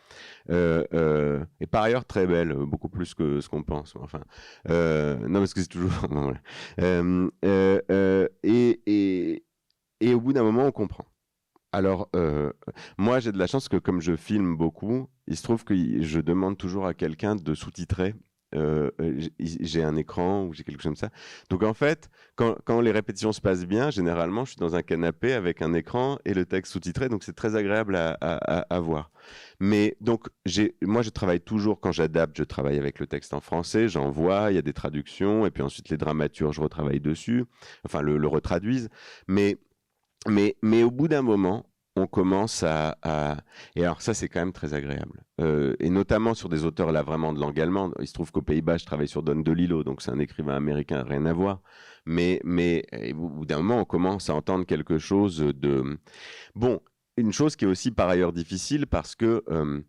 Euh, euh, et par ailleurs très belle, beaucoup plus que ce qu'on pense. Enfin, euh, non, parce que c'est toujours. et, et, et, au bout d'un moment, on comprend. Alors, moi, j'ai de la chance que comme je filme beaucoup, il se trouve que je demande toujours à quelqu'un de sous-titrer euh, j'ai un écran ou j'ai quelque chose comme ça. Donc en fait, quand, les répétitions se passent bien, généralement, je suis dans un canapé avec un écran et le texte sous-titré, donc c'est très agréable à, à, voir. Mais donc, moi, je travaille toujours, quand j'adapte, je travaille avec le texte en français, j'envoie, il y a des traductions, et puis ensuite les dramaturges retravaillent dessus, enfin le, le retraduisent. Mais, mais, mais au bout d'un moment, on commence à, Et alors ça, c'est quand même très agréable. Euh, et notamment sur des auteurs là vraiment de langue allemande. Il se trouve qu'aux Pays-Bas, je travaille sur Don DeLillo, donc c'est un écrivain américain, rien à voir. Mais, mais au bout d'un moment, on commence à entendre quelque chose de... Bon, une chose qui est aussi par ailleurs difficile parce que euh,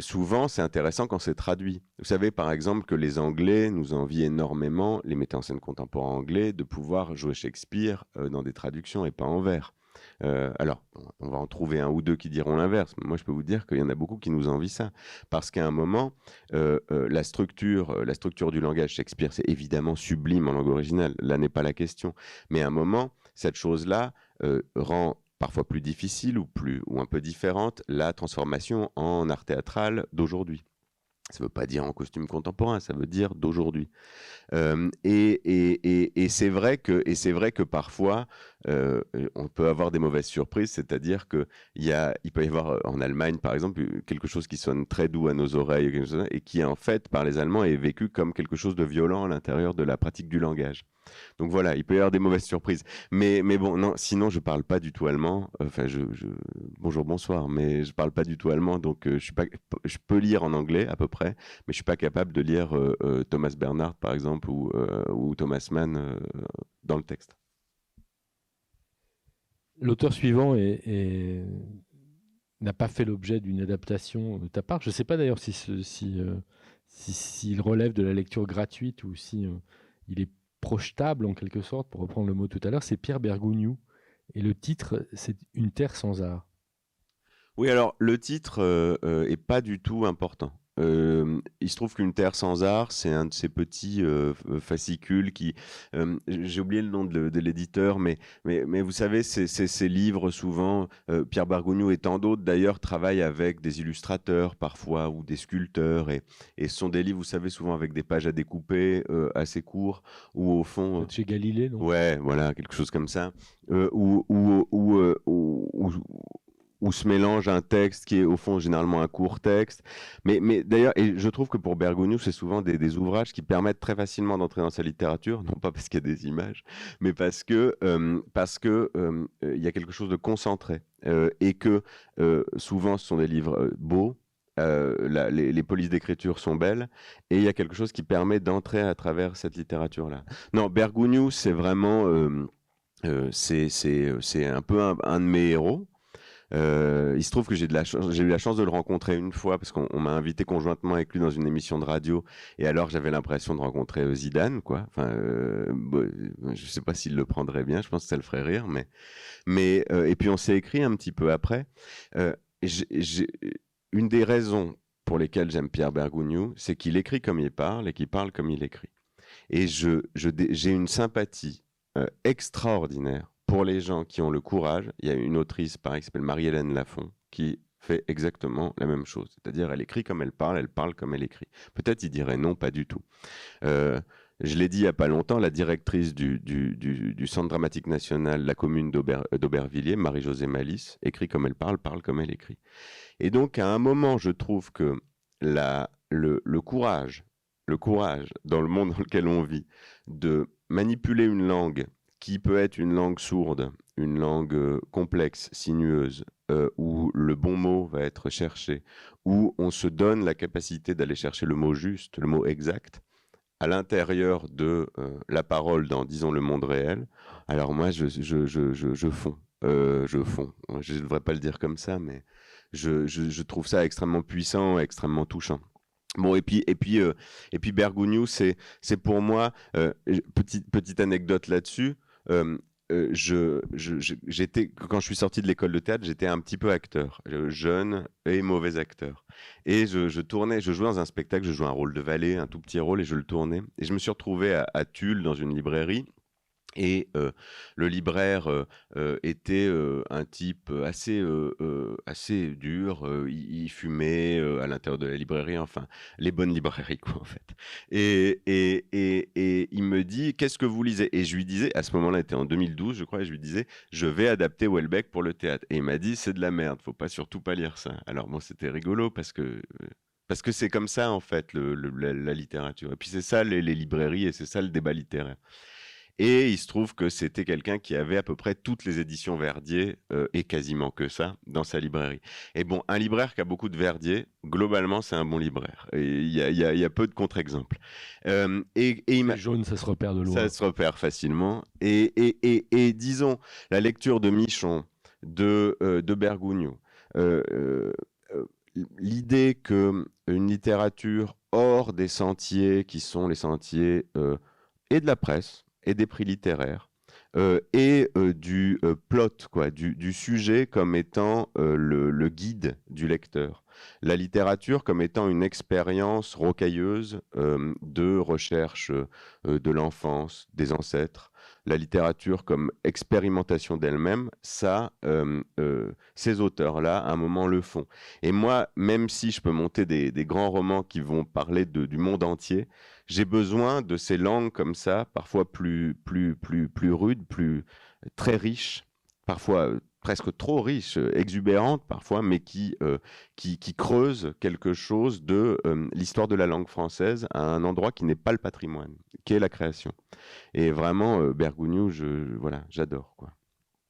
souvent c'est intéressant quand c'est traduit. Vous savez par exemple que les Anglais nous envient énormément, les metteurs en scène contemporains anglais, de pouvoir jouer Shakespeare euh, dans des traductions et pas en vers. Euh, alors, on va en trouver un ou deux qui diront l'inverse. Moi, je peux vous dire qu'il y en a beaucoup qui nous envient ça. Parce qu'à un moment, euh, euh, la, structure, la structure du langage Shakespeare, c'est évidemment sublime en langue originale. Là n'est pas la question. Mais à un moment, cette chose-là rend parfois plus difficile ou, plus, ou un peu différente la transformation en art théâtral d'aujourd'hui. Ça ne veut pas dire en costume contemporain, ça veut dire d'aujourd'hui. Et, c'est vrai que, vrai que parfois, on peut avoir des mauvaises surprises, c'est-à-dire qu'il il peut y avoir en Allemagne, par exemple, quelque chose qui sonne très doux à nos oreilles et qui, en fait, par les Allemands, est vécu comme quelque chose de violent à l'intérieur de la pratique du langage. Donc voilà, il peut y avoir des mauvaises surprises. Mais, bon, non, sinon je parle pas du tout allemand. Enfin, je, bonjour, bonsoir, mais je parle pas du tout allemand, donc euh, je peux lire en anglais à peu près, mais je suis pas capable de lire euh, euh, Thomas Bernard par exemple ou, Thomas Mann dans le texte. L'auteur suivant n'a pas fait l'objet d'une adaptation de ta part. Je ne sais pas d'ailleurs si, si, s'il relève de la lecture gratuite ou si il est projetable en quelque sorte, pour reprendre le mot tout à l'heure, c'est Pierre Bergogneau. Et le titre, c'est Une terre sans art. Oui, alors le titre euh, euh, est pas du tout important. Euh, il se trouve qu'une terre sans art, c'est un de ces petits euh, fascicules qui, euh, j'ai oublié le nom de, l'éditeur, mais, mais, mais, vous savez, ces livres souvent, Pierre Bargogneau et tant d'autres d'ailleurs travaillent avec des illustrateurs parfois ou des sculpteurs et, et ce sont des livres, vous savez, souvent avec des pages à découper assez courts ou au fond. Chez Galilée, non? Ouais, voilà, quelque chose comme ça. ou, ou, ou où se mélange un texte qui est au fond généralement un court texte. Mais, mais d'ailleurs, je trouve que pour Bergogneau, c'est souvent des, ouvrages qui permettent très facilement d'entrer dans sa littérature, non pas parce qu'il y a des images, mais parce que euh, euh, y a quelque chose de concentré euh, et que souvent ce sont des livres beaux. les, les, polices d'écriture sont belles et il y a quelque chose qui permet d'entrer à travers cette littérature-là. Non, Bergogneau, c'est vraiment c'est un peu un de mes héros. Euh, il se trouve que j'ai eu la chance de le rencontrer une fois parce qu'on m'a invité conjointement avec lui dans une émission de radio et alors j'avais l'impression de rencontrer euh, Zidane, quoi. Enfin, euh, je sais pas s'il le prendrait bien, je pense que ça le ferait rire, mais, mais et puis on s'est écrit un petit peu après. une des raisons pour lesquelles j'aime Pierre Bergogneau, c'est qu'il écrit comme il parle et qu'il parle comme il écrit. Et je, j'ai une sympathie extraordinaire pour les gens qui ont le courage, il y a une autrice, pareil, qui s'appelle Marie-Hélène Lafont, qui fait exactement la même chose. C'est-à-dire, elle écrit comme elle parle, elle parle comme elle écrit. Peut-être il dirait non, pas du tout. Euh, je l'ai dit il n'y a pas longtemps, la directrice du, du, Centre dramatique national, la commune d'Aubervilliers, Marie-Josée Malice, écrit comme elle parle, parle comme elle écrit. Et donc, à un moment, je trouve que la, le, le courage, le courage dans le monde dans lequel on vit, de manipuler une langue qui peut être une langue sourde, une langue euh, complexe, sinueuse, euh, où le bon mot va être cherché, où on se donne la capacité d'aller chercher le mot juste, le mot exact, à l'intérieur de euh, la parole dans, disons, le monde réel, alors moi, je, je, je, je, fonds. je fonds. Je ne devrais pas le dire comme ça, mais je, trouve ça extrêmement puissant, extrêmement touchant. Bon et puis et puis et puis Bergogneau c'est pour moi petite petite anecdote là-dessus je, j'étais, quand je suis sorti de l'école de théâtre, j'étais un petit peu acteur, euh, jeune et mauvais acteur. Et je, tournais, je jouais dans un spectacle, je jouais un rôle de valet, un tout petit rôle, et je le tournais. Et je me suis retrouvé à, à Tulle, dans une librairie, et le libraire était un type assez, assez dur. Il, fumait à l'intérieur de la librairie, enfin, les bonnes librairies, quoi, en fait. Et, et, et, et il me dit Qu'est-ce que vous lisez? Et je lui disais, à ce moment-là, c'était en 2012, je crois, et je lui disais Je vais adapter Welbeck pour le théâtre. Et il m'a dit C'est de la merde, faut pas surtout pas lire ça. Alors, bon, c'était rigolo parce que parce que c'est comme ça en fait la, littérature. Et puis c'est ça les librairies et c'est ça le débat littéraire. Et il se trouve que c'était quelqu'un qui avait à peu près toutes les éditions Verdier, euh, et quasiment que ça, dans sa librairie. Et bon, un libraire qui a beaucoup de Verdier, globalement, c'est un bon libraire. Il y, y a, peu de contre-exemples. Euh, et, et il jaune, ça se repère de loin. Ça se repère facilement. Et, et, et disons, la lecture de Michon, de, euh, de Bergugno, l'idée que une littérature hors des sentiers qui sont les sentiers et de la presse, et des prix littéraires. Euh, et euh, du euh, plot, quoi, du, sujet comme étant le, guide du lecteur. La littérature comme étant une expérience rocailleuse de recherche de l'enfance, des ancêtres. La littérature comme expérimentation d'elle-même, ça, ces auteurs-là, à un moment, le font. Et moi, même si je peux monter des, grands romans qui vont parler de, du monde entier, j'ai besoin de ces langues comme ça, parfois plus, plus, plus, plus rudes, plus très riches, parfois euh, presque trop riches, euh, exubérantes parfois, mais qui, euh, qui, creusent quelque chose de l'histoire de la langue française à un endroit qui n'est pas le patrimoine, qui est la création. Et vraiment, Bergogneau, je, voilà, j'adore. quoi.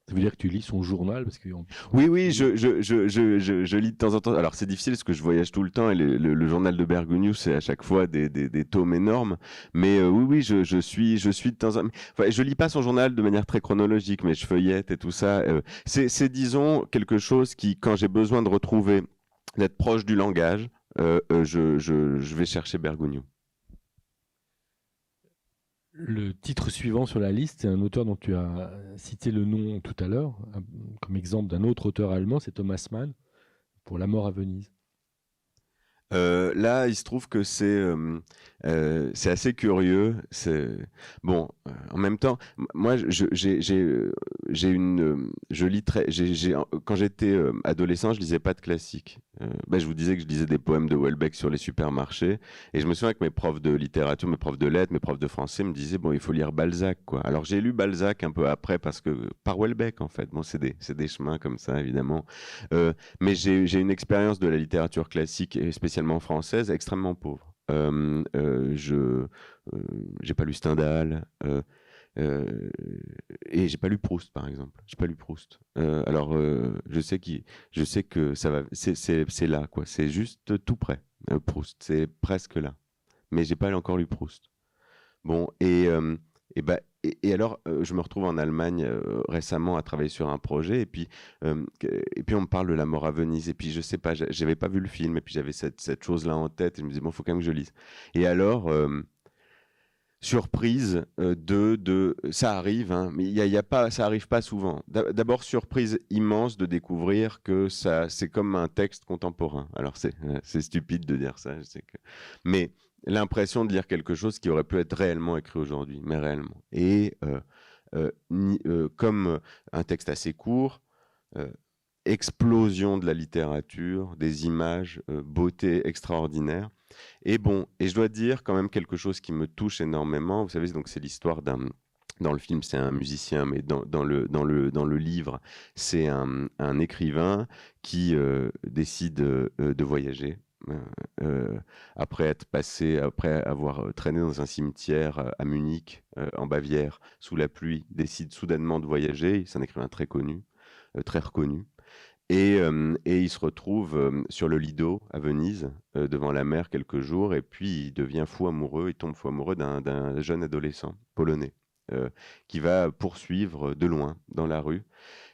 Ça veut dire que tu lis son journal parce que Oui, oui, je, je, je, je, lis de temps en temps. Alors c'est difficile parce que je voyage tout le temps et le, journal de Bergogneau, c'est à chaque fois des, des, des tomes énormes. Mais euh, oui, oui, je, je, suis, je suis de temps en temps. Enfin, je lis pas son journal de manière très chronologique, mais je feuillette et tout ça. Euh, c'est, disons, quelque chose qui, quand j'ai besoin de retrouver, d'être proche du langage, euh, je, je, je vais chercher Bergogneau. Le titre suivant sur la liste, c'est un auteur dont tu as cité le nom tout à l'heure, comme exemple d'un autre auteur allemand, c'est Thomas Mann, pour La mort à Venise. Euh, là, il se trouve que c'est euh, euh, assez curieux. C'est bon. en même temps, moi, j'ai une, je lis très. quand j'étais adolescent, je lisais pas de classiques. Ben, je vous disais que je lisais des poèmes de Welbeck sur les supermarchés, et je me souviens que mes profs de littérature, mes profs de lettres, mes profs de français me disaient bon, il faut lire Balzac. Alors j'ai lu Balzac un peu après parce que par Welbeck, en fait. Bon, c'est des, des chemins comme ça, évidemment. mais j'ai une expérience de la littérature classique spécialement française extrêmement pauvre. Euh, euh, je euh, pas lu Stendhal et j'ai pas lu Proust par exemple. J'ai pas lu Proust. alors je sais qui, je sais que ça va, c'est là quoi. C'est juste tout près. Proust, c'est presque là. Mais j'ai pas encore lu Proust. Bon et et ben et, alors, euh, je me retrouve en Allemagne euh, récemment à travailler sur un projet, et puis, euh, et puis on me parle de la mort à Venise, et puis je sais pas, j'avais pas vu le film, et puis j'avais cette, cette chose-là en tête, et je me disais, bon, faut quand même que je lise. Et alors, surprise de, de, ça arrive, hein, mais il y a, pas, ça arrive pas souvent. D'abord, surprise immense de découvrir que ça, c'est comme un texte contemporain. Alors, c'est stupide de dire ça, je sais que, mais l'impression de lire quelque chose qui aurait pu être réellement écrit aujourd'hui, mais réellement. Et euh, euh, euh, comme un texte assez court, explosion de la littérature, des images, beauté extraordinaire. Et bon, et je dois dire quand même quelque chose qui me touche énormément. Vous savez, donc c'est l'histoire d'un dans le film, c'est un musicien, mais dans, le, dans, le, dans le livre, c'est un, écrivain qui décide de voyager après être passé, après avoir euh, traîné dans un cimetière à Munich, en Bavière, sous la pluie, décide soudainement de voyager. C'est un écrivain très connu, très reconnu. Et, et, il se retrouve sur le Lido à Venise, devant la mer quelques jours, et puis il devient fou amoureux, il tombe fou amoureux d'un jeune adolescent polonais, qui va poursuivre de loin dans la rue.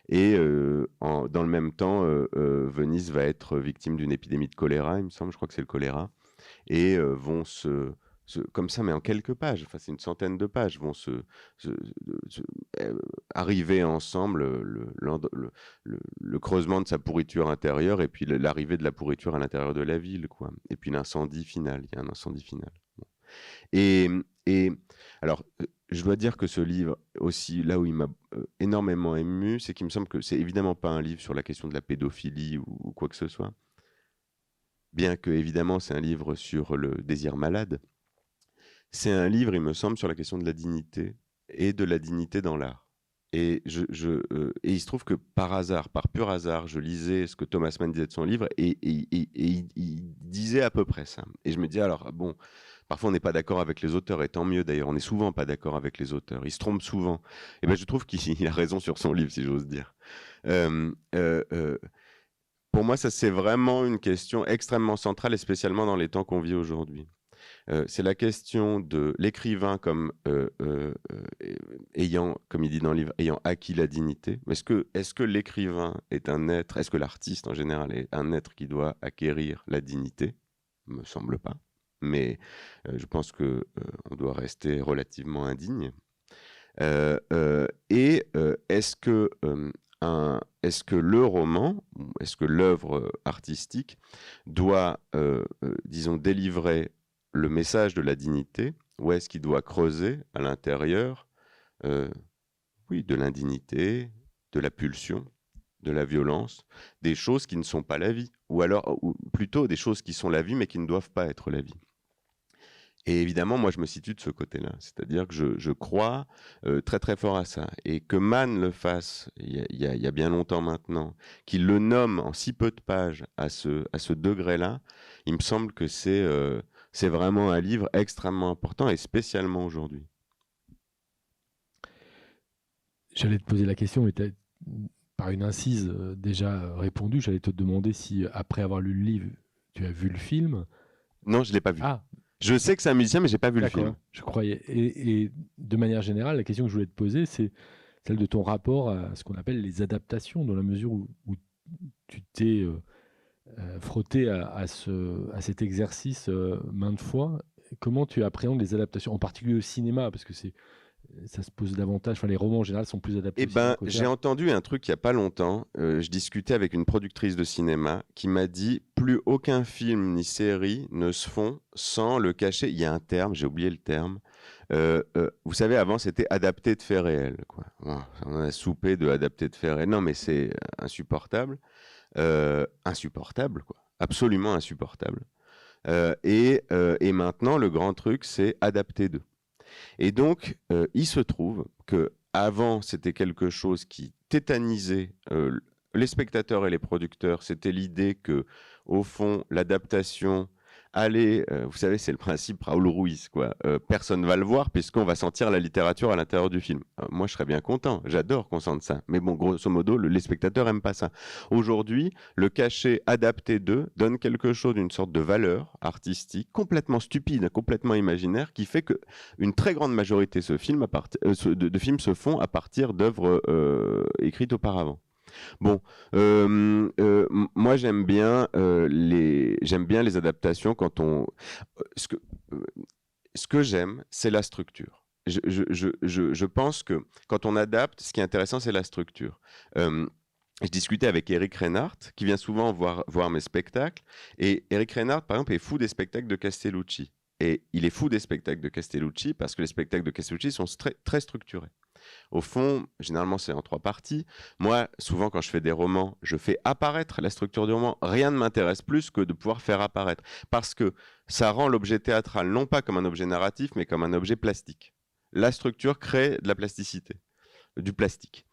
Et dans le même temps, Venise va être victime d'une épidémie de choléra, il me semble, je crois que c'est le choléra, et vont se, comme ça, mais en quelques pages, enfin c'est une centaine de pages, vont se, arriver ensemble le, le, creusement de sa pourriture intérieure et puis l'arrivée de la pourriture à l'intérieur de la ville, quoi. Et puis l'incendie final, il y a un incendie final. Et, et alors, je dois dire que ce livre, aussi, là où il m'a euh, énormément ému, c'est qu'il me semble que c'est évidemment pas un livre sur la question de la pédophilie ou, quoi que ce soit. Bien que, évidemment, c'est un livre sur le désir malade. C'est un livre, il me semble, sur la question de la dignité et de la dignité dans l'art. Et, je, euh, et il se trouve que par hasard, par pur hasard, je lisais ce que Thomas Mann disait de son livre et, il, il, disait à peu près ça. Et je me dis alors, bon, Parfois, on n'est pas d'accord avec les auteurs, et tant mieux d'ailleurs. On n'est souvent pas d'accord avec les auteurs. Ils se trompent souvent. Et ben, je trouve qu'il a raison sur son livre, si j'ose dire. Euh, euh, euh, pour moi, ça c'est vraiment une question extrêmement centrale, et spécialement dans les temps qu'on vit aujourd'hui. c'est la question de l'écrivain comme ayant, comme il dit dans le livre, ayant acquis la dignité. Est-ce que, que l'écrivain est un être, est-ce que l'artiste en général est un être qui doit acquérir la dignité? Me semble pas mais je pense que on doit rester relativement indigne. et est-ce que est-ce que le roman, est-ce que l'œuvre artistique doit, disons, délivrer le message de la dignité, ou est-ce qu'il doit creuser à l'intérieur, oui, de l'indignité, de la pulsion, de la violence, des choses qui ne sont pas la vie, ou alors, ou plutôt des choses qui sont la vie mais qui ne doivent pas être la vie? Et évidemment, moi, je me situe de ce côté-là. C'est-à-dire que je, crois euh, très très fort à ça. Et que Mann le fasse, il y, a, bien longtemps maintenant, qu'il le nomme en si peu de pages à ce, à ce degré-là, il me semble que c'est euh, vraiment un livre extrêmement important et spécialement aujourd'hui. J'allais te poser la question, mais tu par une incise euh, déjà répondu. J'allais te demander si, après avoir lu le livre, tu as vu le film. Non, je ne l'ai pas vu. Ah, je sais que c'est un musicien, mais j'ai pas vu le film. Je croyais. Et, de manière générale, la question que je voulais te poser, c'est celle de ton rapport à ce qu'on appelle les adaptations, dans la mesure où, tu t'es euh, euh, frotté à, ce, à cet exercice euh, maintes fois. Comment tu appréhendes les adaptations, en particulier au cinéma, parce que c'est ça se pose davantage. Enfin, les romans en général sont plus adaptés. Eh ben, j'ai entendu un truc il y a pas longtemps. Euh, je discutais avec une productrice de cinéma qui m'a dit plus aucun film ni série ne se font sans le cacher. Il y a un terme, j'ai oublié le terme. Euh, euh, vous savez, avant c'était adapté de faits réels. Quoi. on a soupé de adapté de faits réels. Non, mais c'est insupportable, insupportable, quoi. Absolument insupportable. Et, et, maintenant, le grand truc, c'est adapter de. Et donc, euh, il se trouve que avant, c'était quelque chose qui tétanisait euh, les spectateurs et les producteurs. C'était l'idée que, au fond, l'adaptation allez, euh, vous savez, c'est le principe Raoul Ruiz, quoi. Euh, personne va le voir puisqu'on va sentir la littérature à l'intérieur du film. Euh, moi, je serais bien content. J'adore qu'on sente ça. Mais bon, grosso modo, les spectateurs aiment pas ça. Aujourd'hui, le cachet adapté d'eux donne quelque chose d'une sorte de valeur artistique complètement stupide, complètement imaginaire, qui fait que une très grande majorité de films se font à partir d'œuvres écrites auparavant. Bon, euh, euh, moi j'aime bien euh, les j'aime bien les adaptations quand on ce que ce que j'aime c'est la structure. Je, je, je, je, pense que quand on adapte, ce qui est intéressant c'est la structure. je discutais avec Eric Reinhardt, qui vient souvent voir, voir mes spectacles. Et Eric Reinhardt, par exemple, est fou des spectacles de Castellucci. Et il est fou des spectacles de Castellucci parce que les spectacles de Castellucci sont très, très structurés. Au fond, généralement, c'est en trois parties. Moi, souvent, quand je fais des romans, je fais apparaître la structure du roman. Rien ne m'intéresse plus que de pouvoir faire apparaître. Parce que ça rend l'objet théâtral non pas comme un objet narratif, mais comme un objet plastique. La structure crée de la plasticité, du plastique.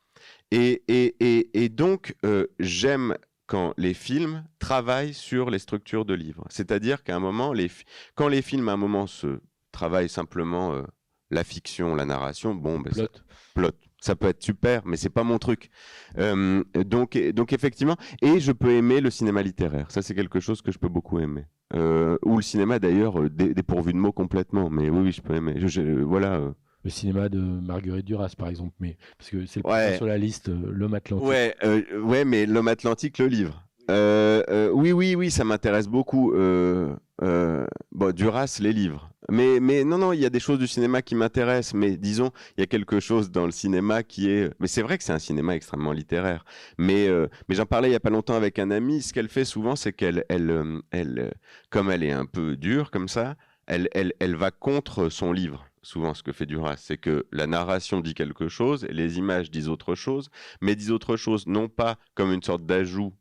Et, et, donc, euh, j'aime quand les films travaillent sur les structures de livres. C'est-à-dire qu'à un moment, les quand les films, à un moment, se travaillent simplement euh, la fiction, la narration, bon, ben, plot. plot. Ça peut être super, mais c'est pas mon truc. Euh, donc, donc effectivement, et je peux aimer le cinéma littéraire. Ça, c'est quelque chose que je peux beaucoup aimer. Euh, ou le cinéma d'ailleurs dépourvu de mots complètement. Mais oui, oui, je peux aimer. voilà le cinéma de Marguerite Duras, par exemple, mais parce que c'est le ouais. sur la liste, euh, L'homme Atlantique. Ouais, euh, ouais, mais L'homme Atlantique, le livre. Euh, oui, oui, oui, ça m'intéresse beaucoup. bon, Duras, les livres. Mais, mais non, non, il y a des choses du cinéma qui m'intéressent. Mais disons, il y a quelque chose dans le cinéma qui est. Mais c'est vrai que c'est un cinéma extrêmement littéraire. Mais, mais j'en parlais il y a pas longtemps avec un ami. Ce qu'elle fait souvent, c'est qu'elle, elle, elle, comme elle est un peu dure comme ça, elle, elle, elle va contre son livre souvent ce que fait Duras, c'est que la narration dit quelque chose et les images disent autre chose, mais disent autre chose non pas comme une sorte d'ajout,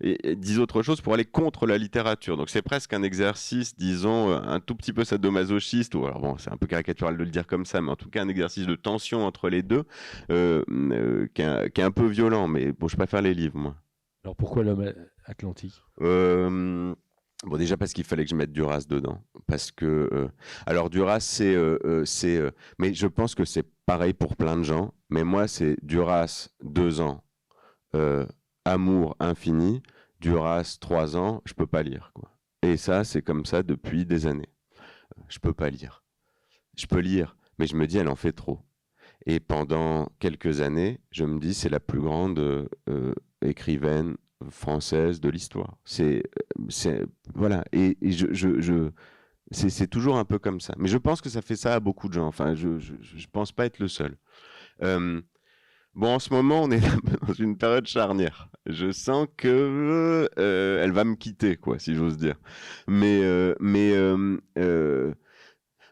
et, disent autre chose pour aller contre la littérature. Donc c'est presque un exercice, disons, euh, un tout petit peu sadomasochiste, ou alors bon, c'est un peu caricatural de le dire comme ça, mais en tout cas un exercice de tension entre les deux euh, euh, qui, est, un peu violent, mais bon, je préfère les livres, moi. Alors pourquoi l'homme atlantique? Bon, déjà parce qu'il fallait que je mette Duras dedans. Parce que. Euh, alors, Duras, c'est. Euh, euh, mais je pense que c'est pareil pour plein de gens. Mais moi, c'est Duras, deux ans. Amour infini. Duras, trois ans. Je peux pas lire. Et ça, c'est comme ça depuis des années. Je peux pas lire. Je peux lire, mais je me dis, elle en fait trop. Et pendant quelques années, je me dis, c'est la plus grande écrivaine française de l'histoire. C'est, c'est voilà. Et, je, je, c'est, toujours un peu comme ça. Mais je pense que ça fait ça à beaucoup de gens. Enfin, je, je, pense pas être le seul. Euh, bon, en ce moment, on est dans une période charnière. Je sens que euh, elle va me quitter, quoi, si j'ose dire. Mais, euh, mais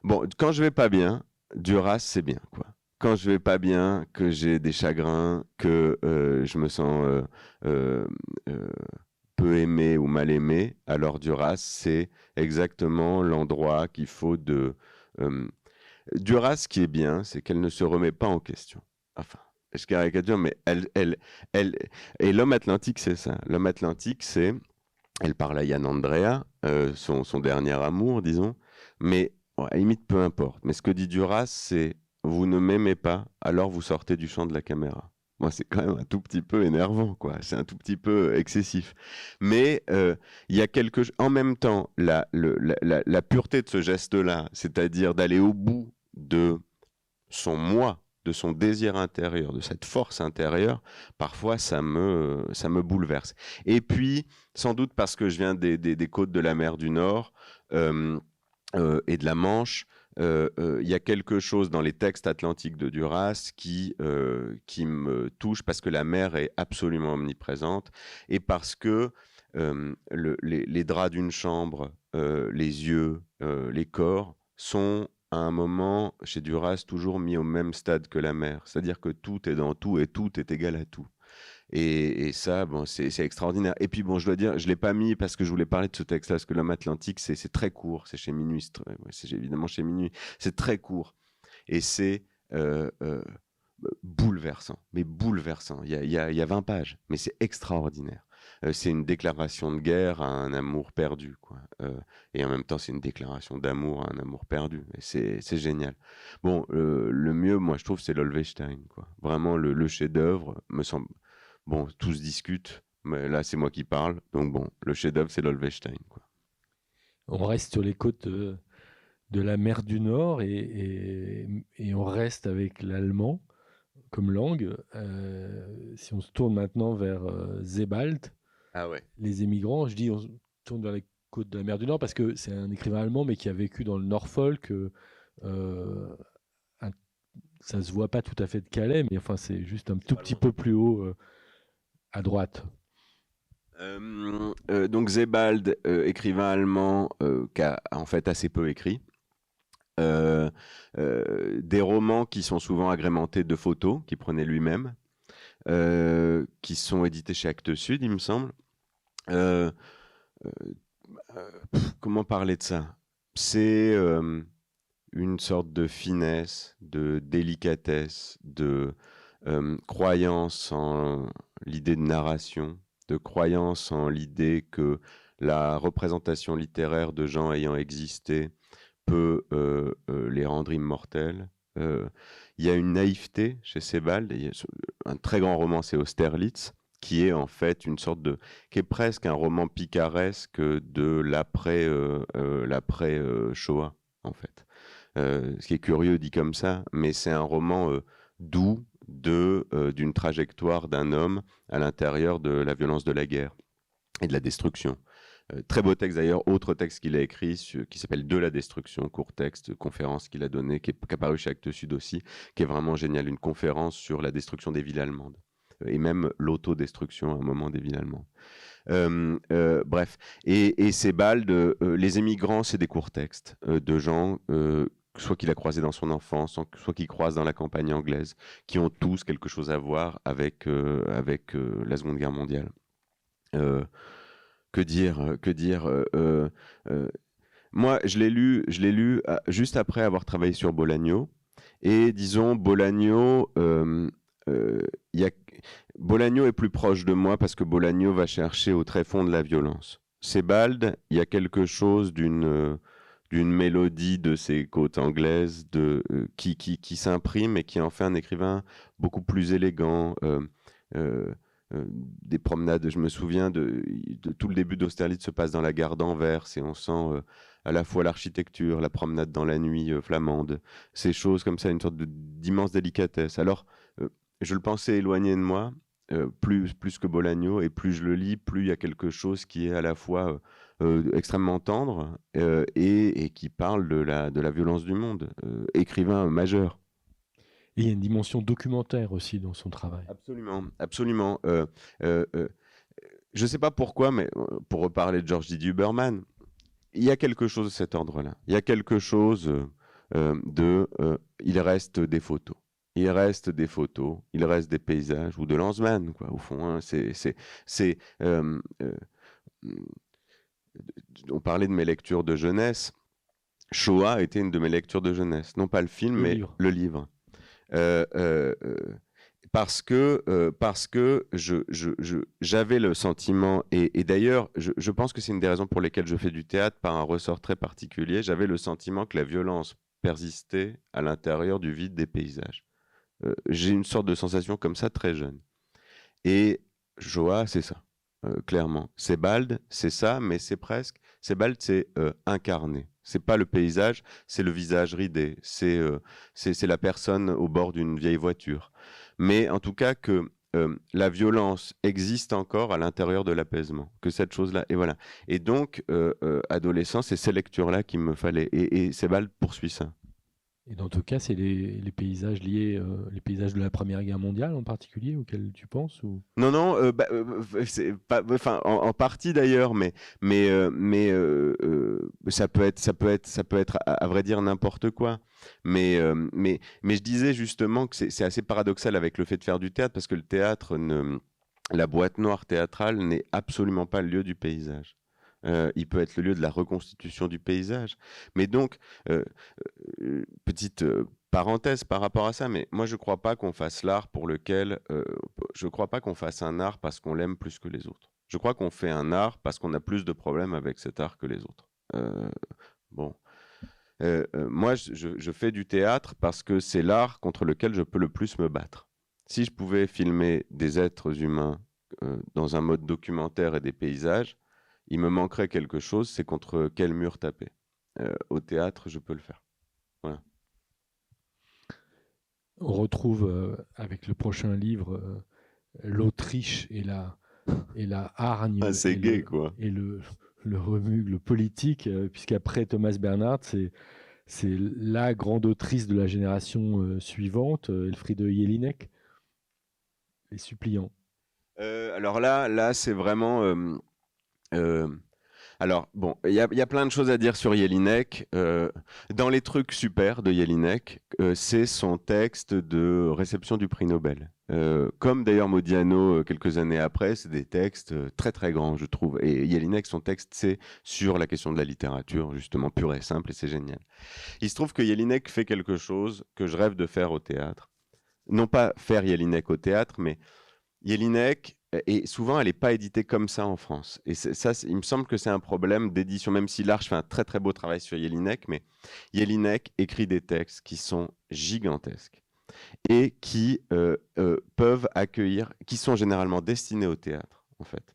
bon, quand je vais pas bien, Duras, c'est bien, quoi quand je vais pas bien, que j'ai des chagrins, que euh, je me sens euh, euh, peu aimé ou mal aimé, alors Duras, c'est exactement l'endroit qu'il faut de... Duras, ce qui est bien, c'est qu'elle ne se remet pas en question. Enfin, je caricature, mais elle... elle, elle et l'homme atlantique, c'est ça. L'homme atlantique, c'est... Elle parle à Yann Andrea, son, son, dernier amour, disons, mais à la limite, peu importe. Mais ce que dit Duras, c'est vous ne m'aimez pas, alors vous sortez du champ de la caméra. Moi, c'est quand même un tout petit peu énervant, quoi. C'est un tout petit peu excessif. Mais euh, il y a quelque En même temps, la, la, pureté de ce geste-là, c'est-à-dire d'aller au bout de son moi, de son désir intérieur, de cette force intérieure, parfois ça me, ça me bouleverse. Et puis, sans doute parce que je viens des, des, côtes de la mer du Nord euh, euh, et de la Manche, il y a quelque chose dans les textes atlantiques de Duras qui, euh, qui me touche parce que la mer est absolument omniprésente et parce que les, draps d'une chambre, les yeux, les corps sont à un moment chez Duras toujours mis au même stade que la mer. C'est-à-dire que tout est dans tout et tout est égal à tout. Et, ça, bon, c'est extraordinaire. Et puis, bon, je dois dire, je ne l'ai pas mis parce que je voulais parler de ce texte-là, parce que l'homme atlantique, c'est très court. C'est chez Minuit, c'est évidemment chez Minuit. C'est très court. Et c'est euh, euh, bouleversant, mais bouleversant. Il y a, y a 20 pages, mais c'est extraordinaire. Euh, c'est une déclaration de guerre à un amour perdu, quoi. et en même temps, c'est une déclaration d'amour à un amour perdu. C'est génial. Bon, le mieux, moi, je trouve, c'est l'Olvestein. Vraiment, le chef-d'œuvre me semble Bon, tous discutent, mais là, c'est moi qui parle. Donc, bon, le chef-d'œuvre, c'est l'Olvestein. On reste sur les côtes de, la mer du Nord et, on reste avec l'allemand comme langue. Euh, si on se tourne maintenant vers euh, Zebald, ah ouais. les émigrants, je dis on se tourne vers les côtes de la mer du Nord parce que c'est un écrivain allemand, mais qui a vécu dans le Norfolk. Euh, ça se voit pas tout à fait de Calais, mais enfin c'est juste un tout petit peu plus haut euh, à droite. Euh, euh, donc Zebald, euh, écrivain allemand, qui a en fait assez peu écrit, des romans qui sont souvent agrémentés de photos qu'il prenait lui-même, qui sont édités chez Actes Sud, il me semble. comment parler de ça? C'est une sorte de finesse, de délicatesse, de croyance en l'idée de narration, de croyance en l'idée que la représentation littéraire de gens ayant existé peut euh, euh, les rendre immortels. Euh, il y a une naïveté chez Sebald. un très grand roman, c'est Austerlitz, qui est en fait une sorte de, qui est presque un roman picaresque de l'après, l'après Shoah, en fait. ce qui est curieux dit comme ça, mais c'est un roman doux de d'une trajectoire d'un homme à l'intérieur de la violence de la guerre et de la destruction. Euh, très beau texte d'ailleurs, autre texte qu'il a écrit qui s'appelle De la destruction, court texte, conférence qu'il a donné, qui est apparu chez Actes Sud aussi, qui est vraiment génial, une conférence sur la destruction des villes allemandes euh, et même l'autodestruction à un moment des villes allemandes. Euh, bref, et, et ces balles de les émigrants, c'est des courts textes de gens soit qu'il a croisé dans son enfance, soit qu'il croise dans la campagne anglaise, qui ont tous quelque chose à voir avec, avec la Seconde Guerre mondiale que dire euh, Que dire euh, euh, Moi, je l'ai lu, je l'ai lu juste après avoir travaillé sur Bolagno. Et disons, Bolagno, y. Bolagno est plus proche de moi parce que Bolagno va chercher au très fond de la violence. Sebald, il y a quelque chose d'une d'une mélodie de ses côtes anglaises de, qui, qui, qui s'imprime et qui en fait un écrivain beaucoup plus élégant. Euh, des promenades. Je me souviens de, tout le début d'Austerlitz se passe dans la gare d'Anvers et on sent euh, à la fois l'architecture, la promenade dans la nuit euh, flamande, ces choses comme ça, une sorte d'immense délicatesse. Alors, je le pensais éloigné de moi, plus, plus que Bolagno, et plus je le lis, plus il y a quelque chose qui est à la fois extrêmement tendre et, et, qui parle de la, de la violence du monde. écrivain majeur. Et il y a une dimension documentaire aussi dans son travail. Absolument, absolument. Euh, euh, euh, je ne sais pas pourquoi, mais pour reparler de George D. Huberman, il y a quelque chose de cet ordre-là. Il y a quelque chose de... il reste des photos. Il reste des photos, il reste des paysages, ou de Lanzmann, quoi, au fond. Hein. c'est, on parlait de mes lectures de jeunesse. Shoah était une de mes lectures de jeunesse. Non pas le film, mais le livre. Euh, euh, euh, parce que, parce que j'avais je, le sentiment, et, d'ailleurs, je, pense que c'est une des raisons pour lesquelles je fais du théâtre par un ressort très particulier, j'avais le sentiment que la violence persistait à l'intérieur du vide des paysages. J'ai une sorte de sensation comme ça très jeune. Et Joa, c'est ça, clairement. C'est Bald, c'est ça, mais c'est presque. C'est Bald, c'est incarné. C'est pas le paysage, c'est le visage ridé, euh, c'est c'est la personne au bord d'une vieille voiture. Mais en tout cas que euh, la violence existe encore à l'intérieur de l'apaisement, que cette chose-là, et voilà. Et donc, euh, adolescent, c'est ces lectures-là qu'il me fallait, et, et Sebald poursuit ça. Et dans tout cas, c'est les, paysages liés, euh, les paysages de la Première Guerre mondiale en particulier, auxquels tu penses. Non, non, euh, bah, euh, en, partie d'ailleurs, mais, mais, mais ça peut être, ça peut être, ça peut être, à, vrai dire, n'importe quoi. Mais, mais, mais je disais justement que c'est assez paradoxal avec le fait de faire du théâtre, parce que le théâtre, la boîte noire théâtrale n'est absolument pas le lieu du paysage. Euh, il peut être le lieu de la reconstitution du paysage. Mais donc, euh, euh, petite parenthèse par rapport à ça, mais moi je ne crois pas qu'on fasse l'art pour lequel, je ne crois pas qu'on fasse un art parce qu'on l'aime plus que les autres. Je crois qu'on fait un art parce qu'on a plus de problèmes avec cet art que les autres. bon. moi, je, je, fais du théâtre parce que c'est l'art contre lequel je peux le plus me battre. Si je pouvais filmer des êtres humains dans un mode documentaire et des paysages, il me manquerait quelque chose, c'est contre quel mur taper. Euh, au théâtre, je peux le faire. On retrouve euh, avec le prochain livre euh, l'Autriche et la, et la hargne. Ah, c'est gay, quoi. Et le, le remugle politique, puisqu'après Thomas Bernhard, c'est c'est la grande autrice de la génération suivante, Elfriede Jelinek, Les Suppliants. alors là, là c'est vraiment euh, Alors, bon, il y, a plein de choses à dire sur Jelinek. Euh, dans les trucs super de Jelinek, euh, c'est son texte de réception du prix Nobel. Euh, comme d'ailleurs Modiano quelques années après, c'est des textes très très grands, je trouve. Et Jelinek, son texte, c'est sur la question de la littérature, justement pure et simple, et c'est génial. Il se trouve que Jelinek fait quelque chose que je rêve de faire au théâtre. Non pas faire Jelinek au théâtre, mais Jelinek, et souvent, elle n'est pas éditée comme ça en France. Et ça, il me semble que c'est un problème d'édition, même si l'Arche fait un très très beau travail sur Jelinek, mais Jelinek écrit des textes qui sont gigantesques et qui euh, euh, peuvent accueillir, qui sont généralement destinés au théâtre, en fait.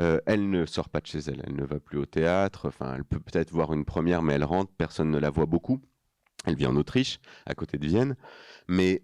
Euh, elle ne sort pas de chez elle, elle ne va plus au théâtre, enfin, elle peut peut-être voir une première, mais elle rentre, personne ne la voit beaucoup. Elle vit en Autriche, à côté de Vienne, mais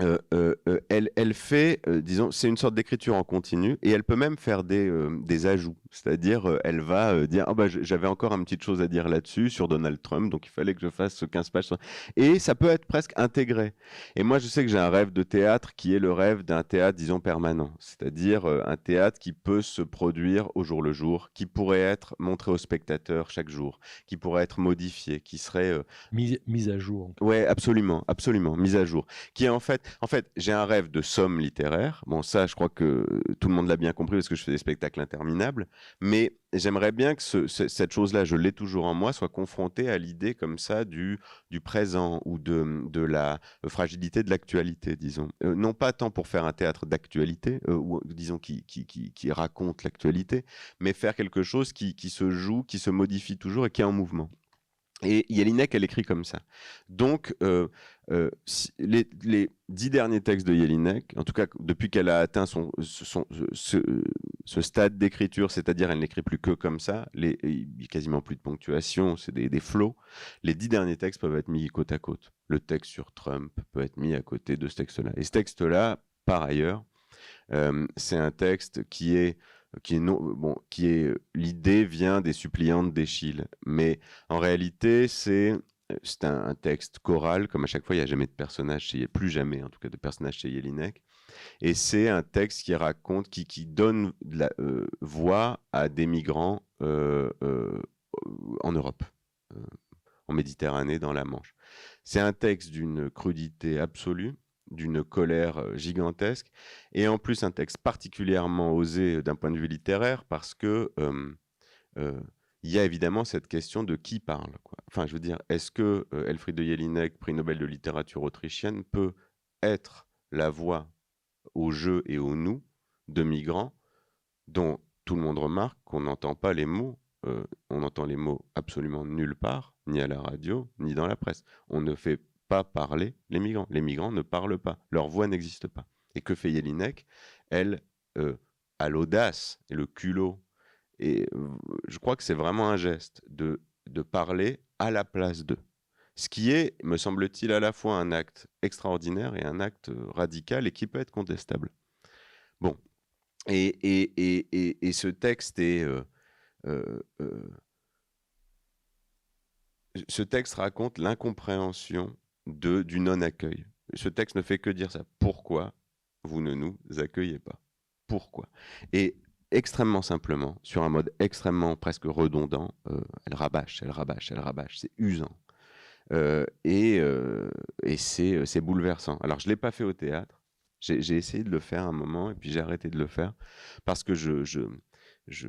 euh, euh, euh, elle, elle, fait, disons, c'est une sorte d'écriture en continu et elle peut même faire des, des ajouts. C'est-à-dire, elle va dire ah bah, J'avais encore une petite chose à dire là-dessus, sur Donald Trump, donc il fallait que je fasse 15 pages. Et ça peut être presque intégré. Et moi, je sais que j'ai un rêve de théâtre qui est le rêve d'un théâtre, disons, permanent. C'est-à-dire un théâtre qui peut se produire au jour le jour, qui pourrait être montré aux spectateurs chaque jour, qui pourrait être modifié, qui serait. Mise, mise à jour. Ouais, absolument, absolument, mise à jour. Qui est en fait en fait, j'ai un rêve de somme littéraire. Bon, ça, je crois que tout le monde l'a bien compris parce que je fais des spectacles interminables. Mais j'aimerais bien que cette chose-là, je l'ai toujours en moi, soit confrontée à l'idée comme ça du, présent ou de, la fragilité de l'actualité, disons. Euh, non pas tant pour faire un théâtre d'actualité, euh, disons qui, raconte l'actualité, mais faire quelque chose qui, se joue, qui se modifie toujours et qui est en mouvement. Et Jelinek, elle écrit comme ça. Donc, euh, euh, les, dix derniers textes de Jelinek, en tout cas depuis qu'elle a atteint son, ce, stade d'écriture, c'est-à-dire elle n'écrit plus que comme ça, il n'y a quasiment plus de ponctuation, c'est des, flots, les dix derniers textes peuvent être mis côte à côte. Le texte sur Trump peut être mis à côté de ce texte-là. Et ce texte-là, par ailleurs, euh, c'est un texte qui est qui est bon, qui est l'idée vient des suppliantes d'Échille, mais en réalité c'est c'est un, texte choral, comme à chaque fois, il n'y a jamais de personnage chez, plus jamais en tout cas de personnage chez Jelinek. Et c'est un texte qui raconte, qui, qui donne la, euh, voix à des migrants euh, euh, en Europe, en Méditerranée, dans la Manche. C'est un texte d'une crudité absolue d'une colère gigantesque, et en plus un texte particulièrement osé d'un point de vue littéraire, parce que il y a évidemment cette question de qui parle. Enfin, je veux dire, est-ce que Elfriede de Jelinek, prix Nobel de littérature autrichienne, peut être la voix au jeu et au nous de migrants dont tout le monde remarque qu'on n'entend pas les mots, on entend les mots absolument nulle part, ni à la radio, ni dans la presse. On ne fait pas parler les migrants. Les migrants ne parlent pas, leur voix n'existe pas. Et que fait Jelinek? Elle euh, a l'audace et le culot. Et euh, je crois que c'est vraiment un geste de, de parler à la place d'eux. Ce qui est, me semble-t-il, à la fois un acte extraordinaire et un acte radical et qui peut être contestable. Bon. Et, et, et, et ce texte est. Euh, ce texte raconte l'incompréhension du non-accueil. Ce texte ne fait que dire ça. Pourquoi vous ne nous accueillez pas? Pourquoi? Et extrêmement simplement, sur un mode extrêmement presque redondant, euh, elle rabâche, elle rabâche, elle rabâche. C'est usant. Euh, et, euh, et c'est bouleversant. Alors, je ne l'ai pas fait au théâtre. J'ai essayé de le faire un moment et puis j'ai arrêté de le faire parce que je, je, je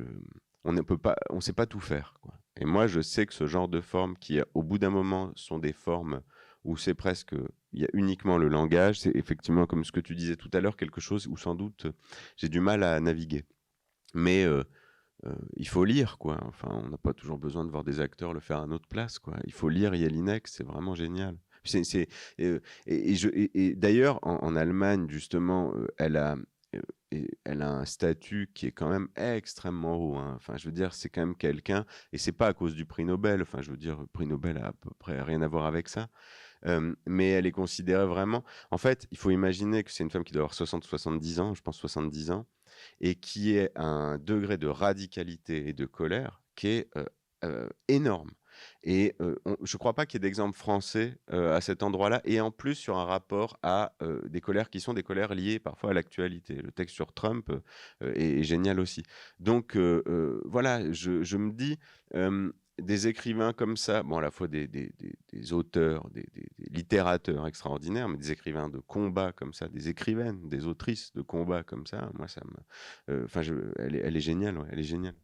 on ne peut pas, on sait pas tout faire. Et moi, je sais que ce genre de formes qui, au bout d'un moment, sont des formes où c'est presque, il y a uniquement le langage, c'est effectivement comme ce que tu disais tout à l'heure, quelque chose où sans doute j'ai du mal à naviguer. Mais il faut lire, quoi. Enfin, on n'a pas toujours besoin de voir des acteurs le faire à notre place, quoi. Il faut lire Jelinek, c'est vraiment génial. Euh, et, et, d'ailleurs, en, Allemagne, justement, elle a, elle a un statut qui est quand même extrêmement haut. Hein. Enfin, je veux dire, c'est quand même quelqu'un, et c'est pas à cause du prix Nobel. Enfin, je veux dire, le prix Nobel a à peu près rien à voir avec ça mais elle est considérée vraiment. En fait, il faut imaginer que c'est une femme qui doit avoir 60-70 ans, je pense 70 ans, et qui est un degré de radicalité et de colère qui est énorme. Et je ne crois pas qu'il y ait d'exemple français à cet endroit-là, et en plus sur un rapport à des colères qui sont des colères liées parfois à l'actualité. Le texte sur Trump est, génial aussi. Donc voilà, je, me dis, des écrivains comme ça, bon, à la fois des, auteurs, des, littérateurs extraordinaires, mais des écrivains de combat comme ça, des écrivaines, des autrices de combat comme ça, moi, ça me. Enfin, elle, est géniale, elle est géniale.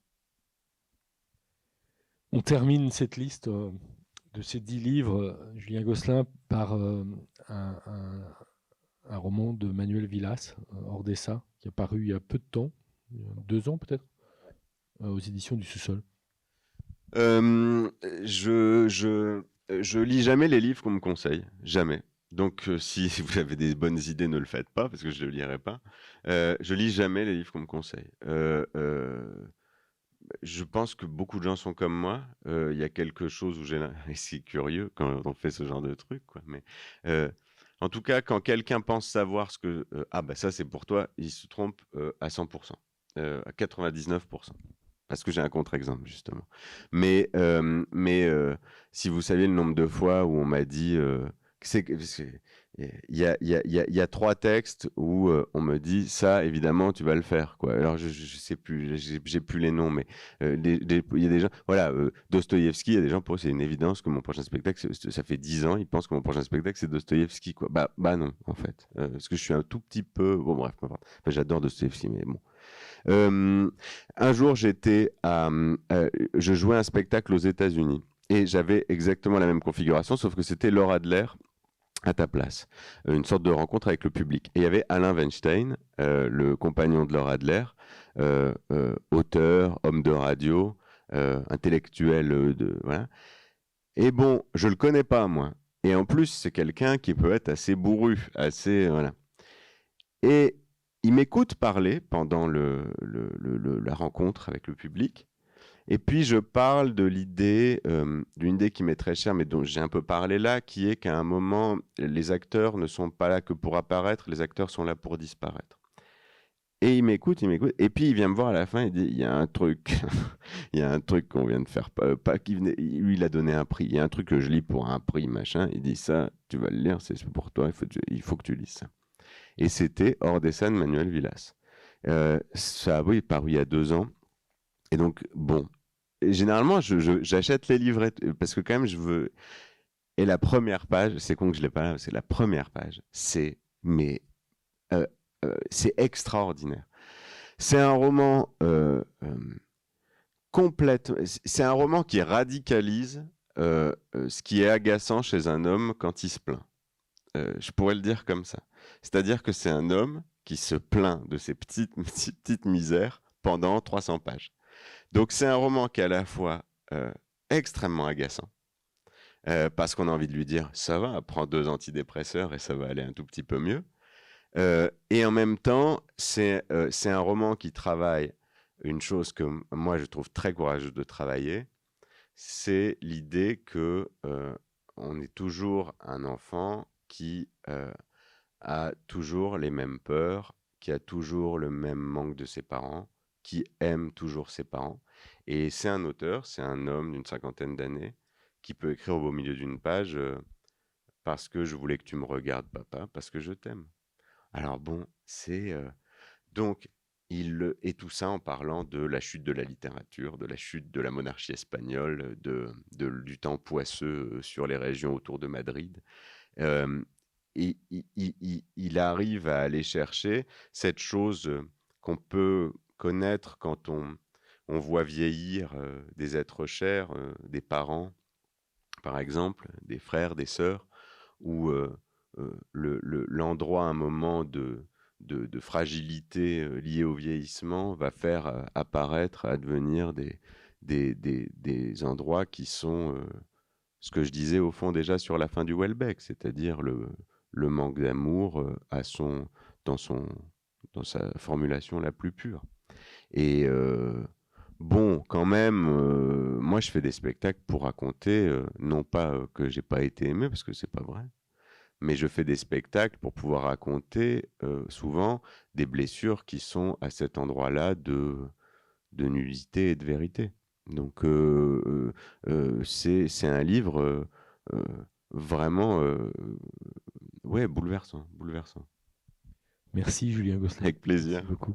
On termine cette liste euh, de ces dix livres, euh, Julien Gosselin, par euh, un, roman de Manuel Villas, Ordessa, qui a paru il y a peu de temps, deux ans peut-être, aux éditions du Sous-sol. Je, je, je lis jamais les livres qu'on me conseille, jamais. Donc, si vous avez des bonnes idées, ne le faites pas, parce que je ne le lirai pas. je lis jamais les livres qu'on me conseille je pense que beaucoup de gens sont comme moi. Il y a quelque chose où j'ai c'est curieux quand on fait ce genre de truc. Mais en tout cas, quand quelqu'un pense savoir ce que ah bah ça c'est pour toi, il se trompe à 100%, à 99%. Parce que j'ai un contre-exemple justement. Mais mais si vous saviez le nombre de fois où on m'a dit c'est il y a, y, a, y a, trois textes où euh, on me dit ça, évidemment, tu vas le faire. Quoi. Alors, je, je sais plus, j'ai plus les noms, mais euh, il y a des gens, voilà, euh, Dostoïevski, il y a des gens pour eux, c'est une évidence que mon prochain spectacle, ça fait dix ans, ils pensent que mon prochain spectacle, c'est Dostoïevski. Bah, bah non, en fait. parce que je suis un tout petit peu. Bon, bref, enfin, j'adore Dostoïevski, mais bon. Un jour, j'étais à. je jouais un spectacle aux États-Unis. Et j'avais exactement la même configuration, sauf que c'était Laura Adler à ta place. Euh, une sorte de rencontre avec le public. Et il y avait Alain Weinstein, euh, le compagnon de Laura Adler, euh, auteur, homme de radio, intellectuel. Et bon, je le connais pas moi. Et en plus, c'est quelqu'un qui peut être assez bourru, assez voilà. Et il m'écoute parler pendant la rencontre avec le public. Et puis je parle de l'idée, euh, d'une idée qui m'est très chère, mais dont j'ai un peu parlé là, qui est qu'à un moment, les acteurs ne sont pas là que pour apparaître, les acteurs sont là pour disparaître. Et il m'écoute, il m'écoute, et puis il vient me voir à la fin, il dit, il y a un truc, il y a un truc qu'on vient de faire, pas, pas qui venait, lui il a donné un prix, il y a un truc que je lis pour un prix, machin, il dit ça, tu vas le lire, c'est pour toi, il faut, il faut que tu lises ça. Et c'était Hors des scènes, Manuel Villas. Euh, ça oui, paru il y a deux ans. Et donc, bon, généralement, j'achète les livrets parce que quand même, je veux. Et la première page, c'est con que je l'ai pas là, c'est la première page. C'est mais euh, euh, c'est extraordinaire. C'est un roman euh. C'est un roman qui radicalise ce qui est agaçant chez un homme quand il se plaint. je pourrais le dire comme ça. C'est-à-dire que c'est un homme qui se plaint de ses petites, petites misères pendant 300 pages. Donc c'est un roman qui est à la fois euh, extrêmement agaçant, euh, parce qu'on a envie de lui dire ça va, prends deux antidépresseurs et ça va aller un tout petit peu mieux. Euh, et en même temps, c'est un roman qui travaille une chose que moi je trouve très courageuse de travailler, c'est l'idée que on est toujours un enfant qui a toujours les mêmes peurs, qui a toujours le même manque de ses parents, qui aime toujours ses parents. Et c'est un auteur, c'est un homme d'une cinquantaine d'années qui peut écrire au beau milieu d'une page euh, parce que je voulais que tu me regardes, papa, parce que je t'aime. Alors bon, c'est euh, donc il et tout ça en parlant de la chute de la littérature, de la chute de la monarchie espagnole, de, du temps poisseux euh, sur les régions autour de Madrid. Il, arrive à aller chercher cette chose qu'on peut connaître quand on, on voit vieillir des êtres chers, des parents, par exemple, des frères, des sœurs, où l'endroit, un moment de, de, fragilité liée au vieillissement, va faire apparaître, advenir des, des, des, endroits qui sont ce que je disais au fond déjà sur la fin du Welbeck, c'est-à-dire le, le manque d'amour à son, dans, son, dans sa formulation la plus pure. Et bon, quand même, moi je fais des spectacles pour raconter, non pas que j'ai pas été aimé, parce que c'est pas vrai, mais je fais des spectacles pour pouvoir raconter souvent des blessures qui sont à cet endroit-là de, de nullité et de vérité. Donc, c'est un livre vraiment ouais, bouleversant, bouleversant. Merci Julien Gosselin. Avec plaisir. beaucoup.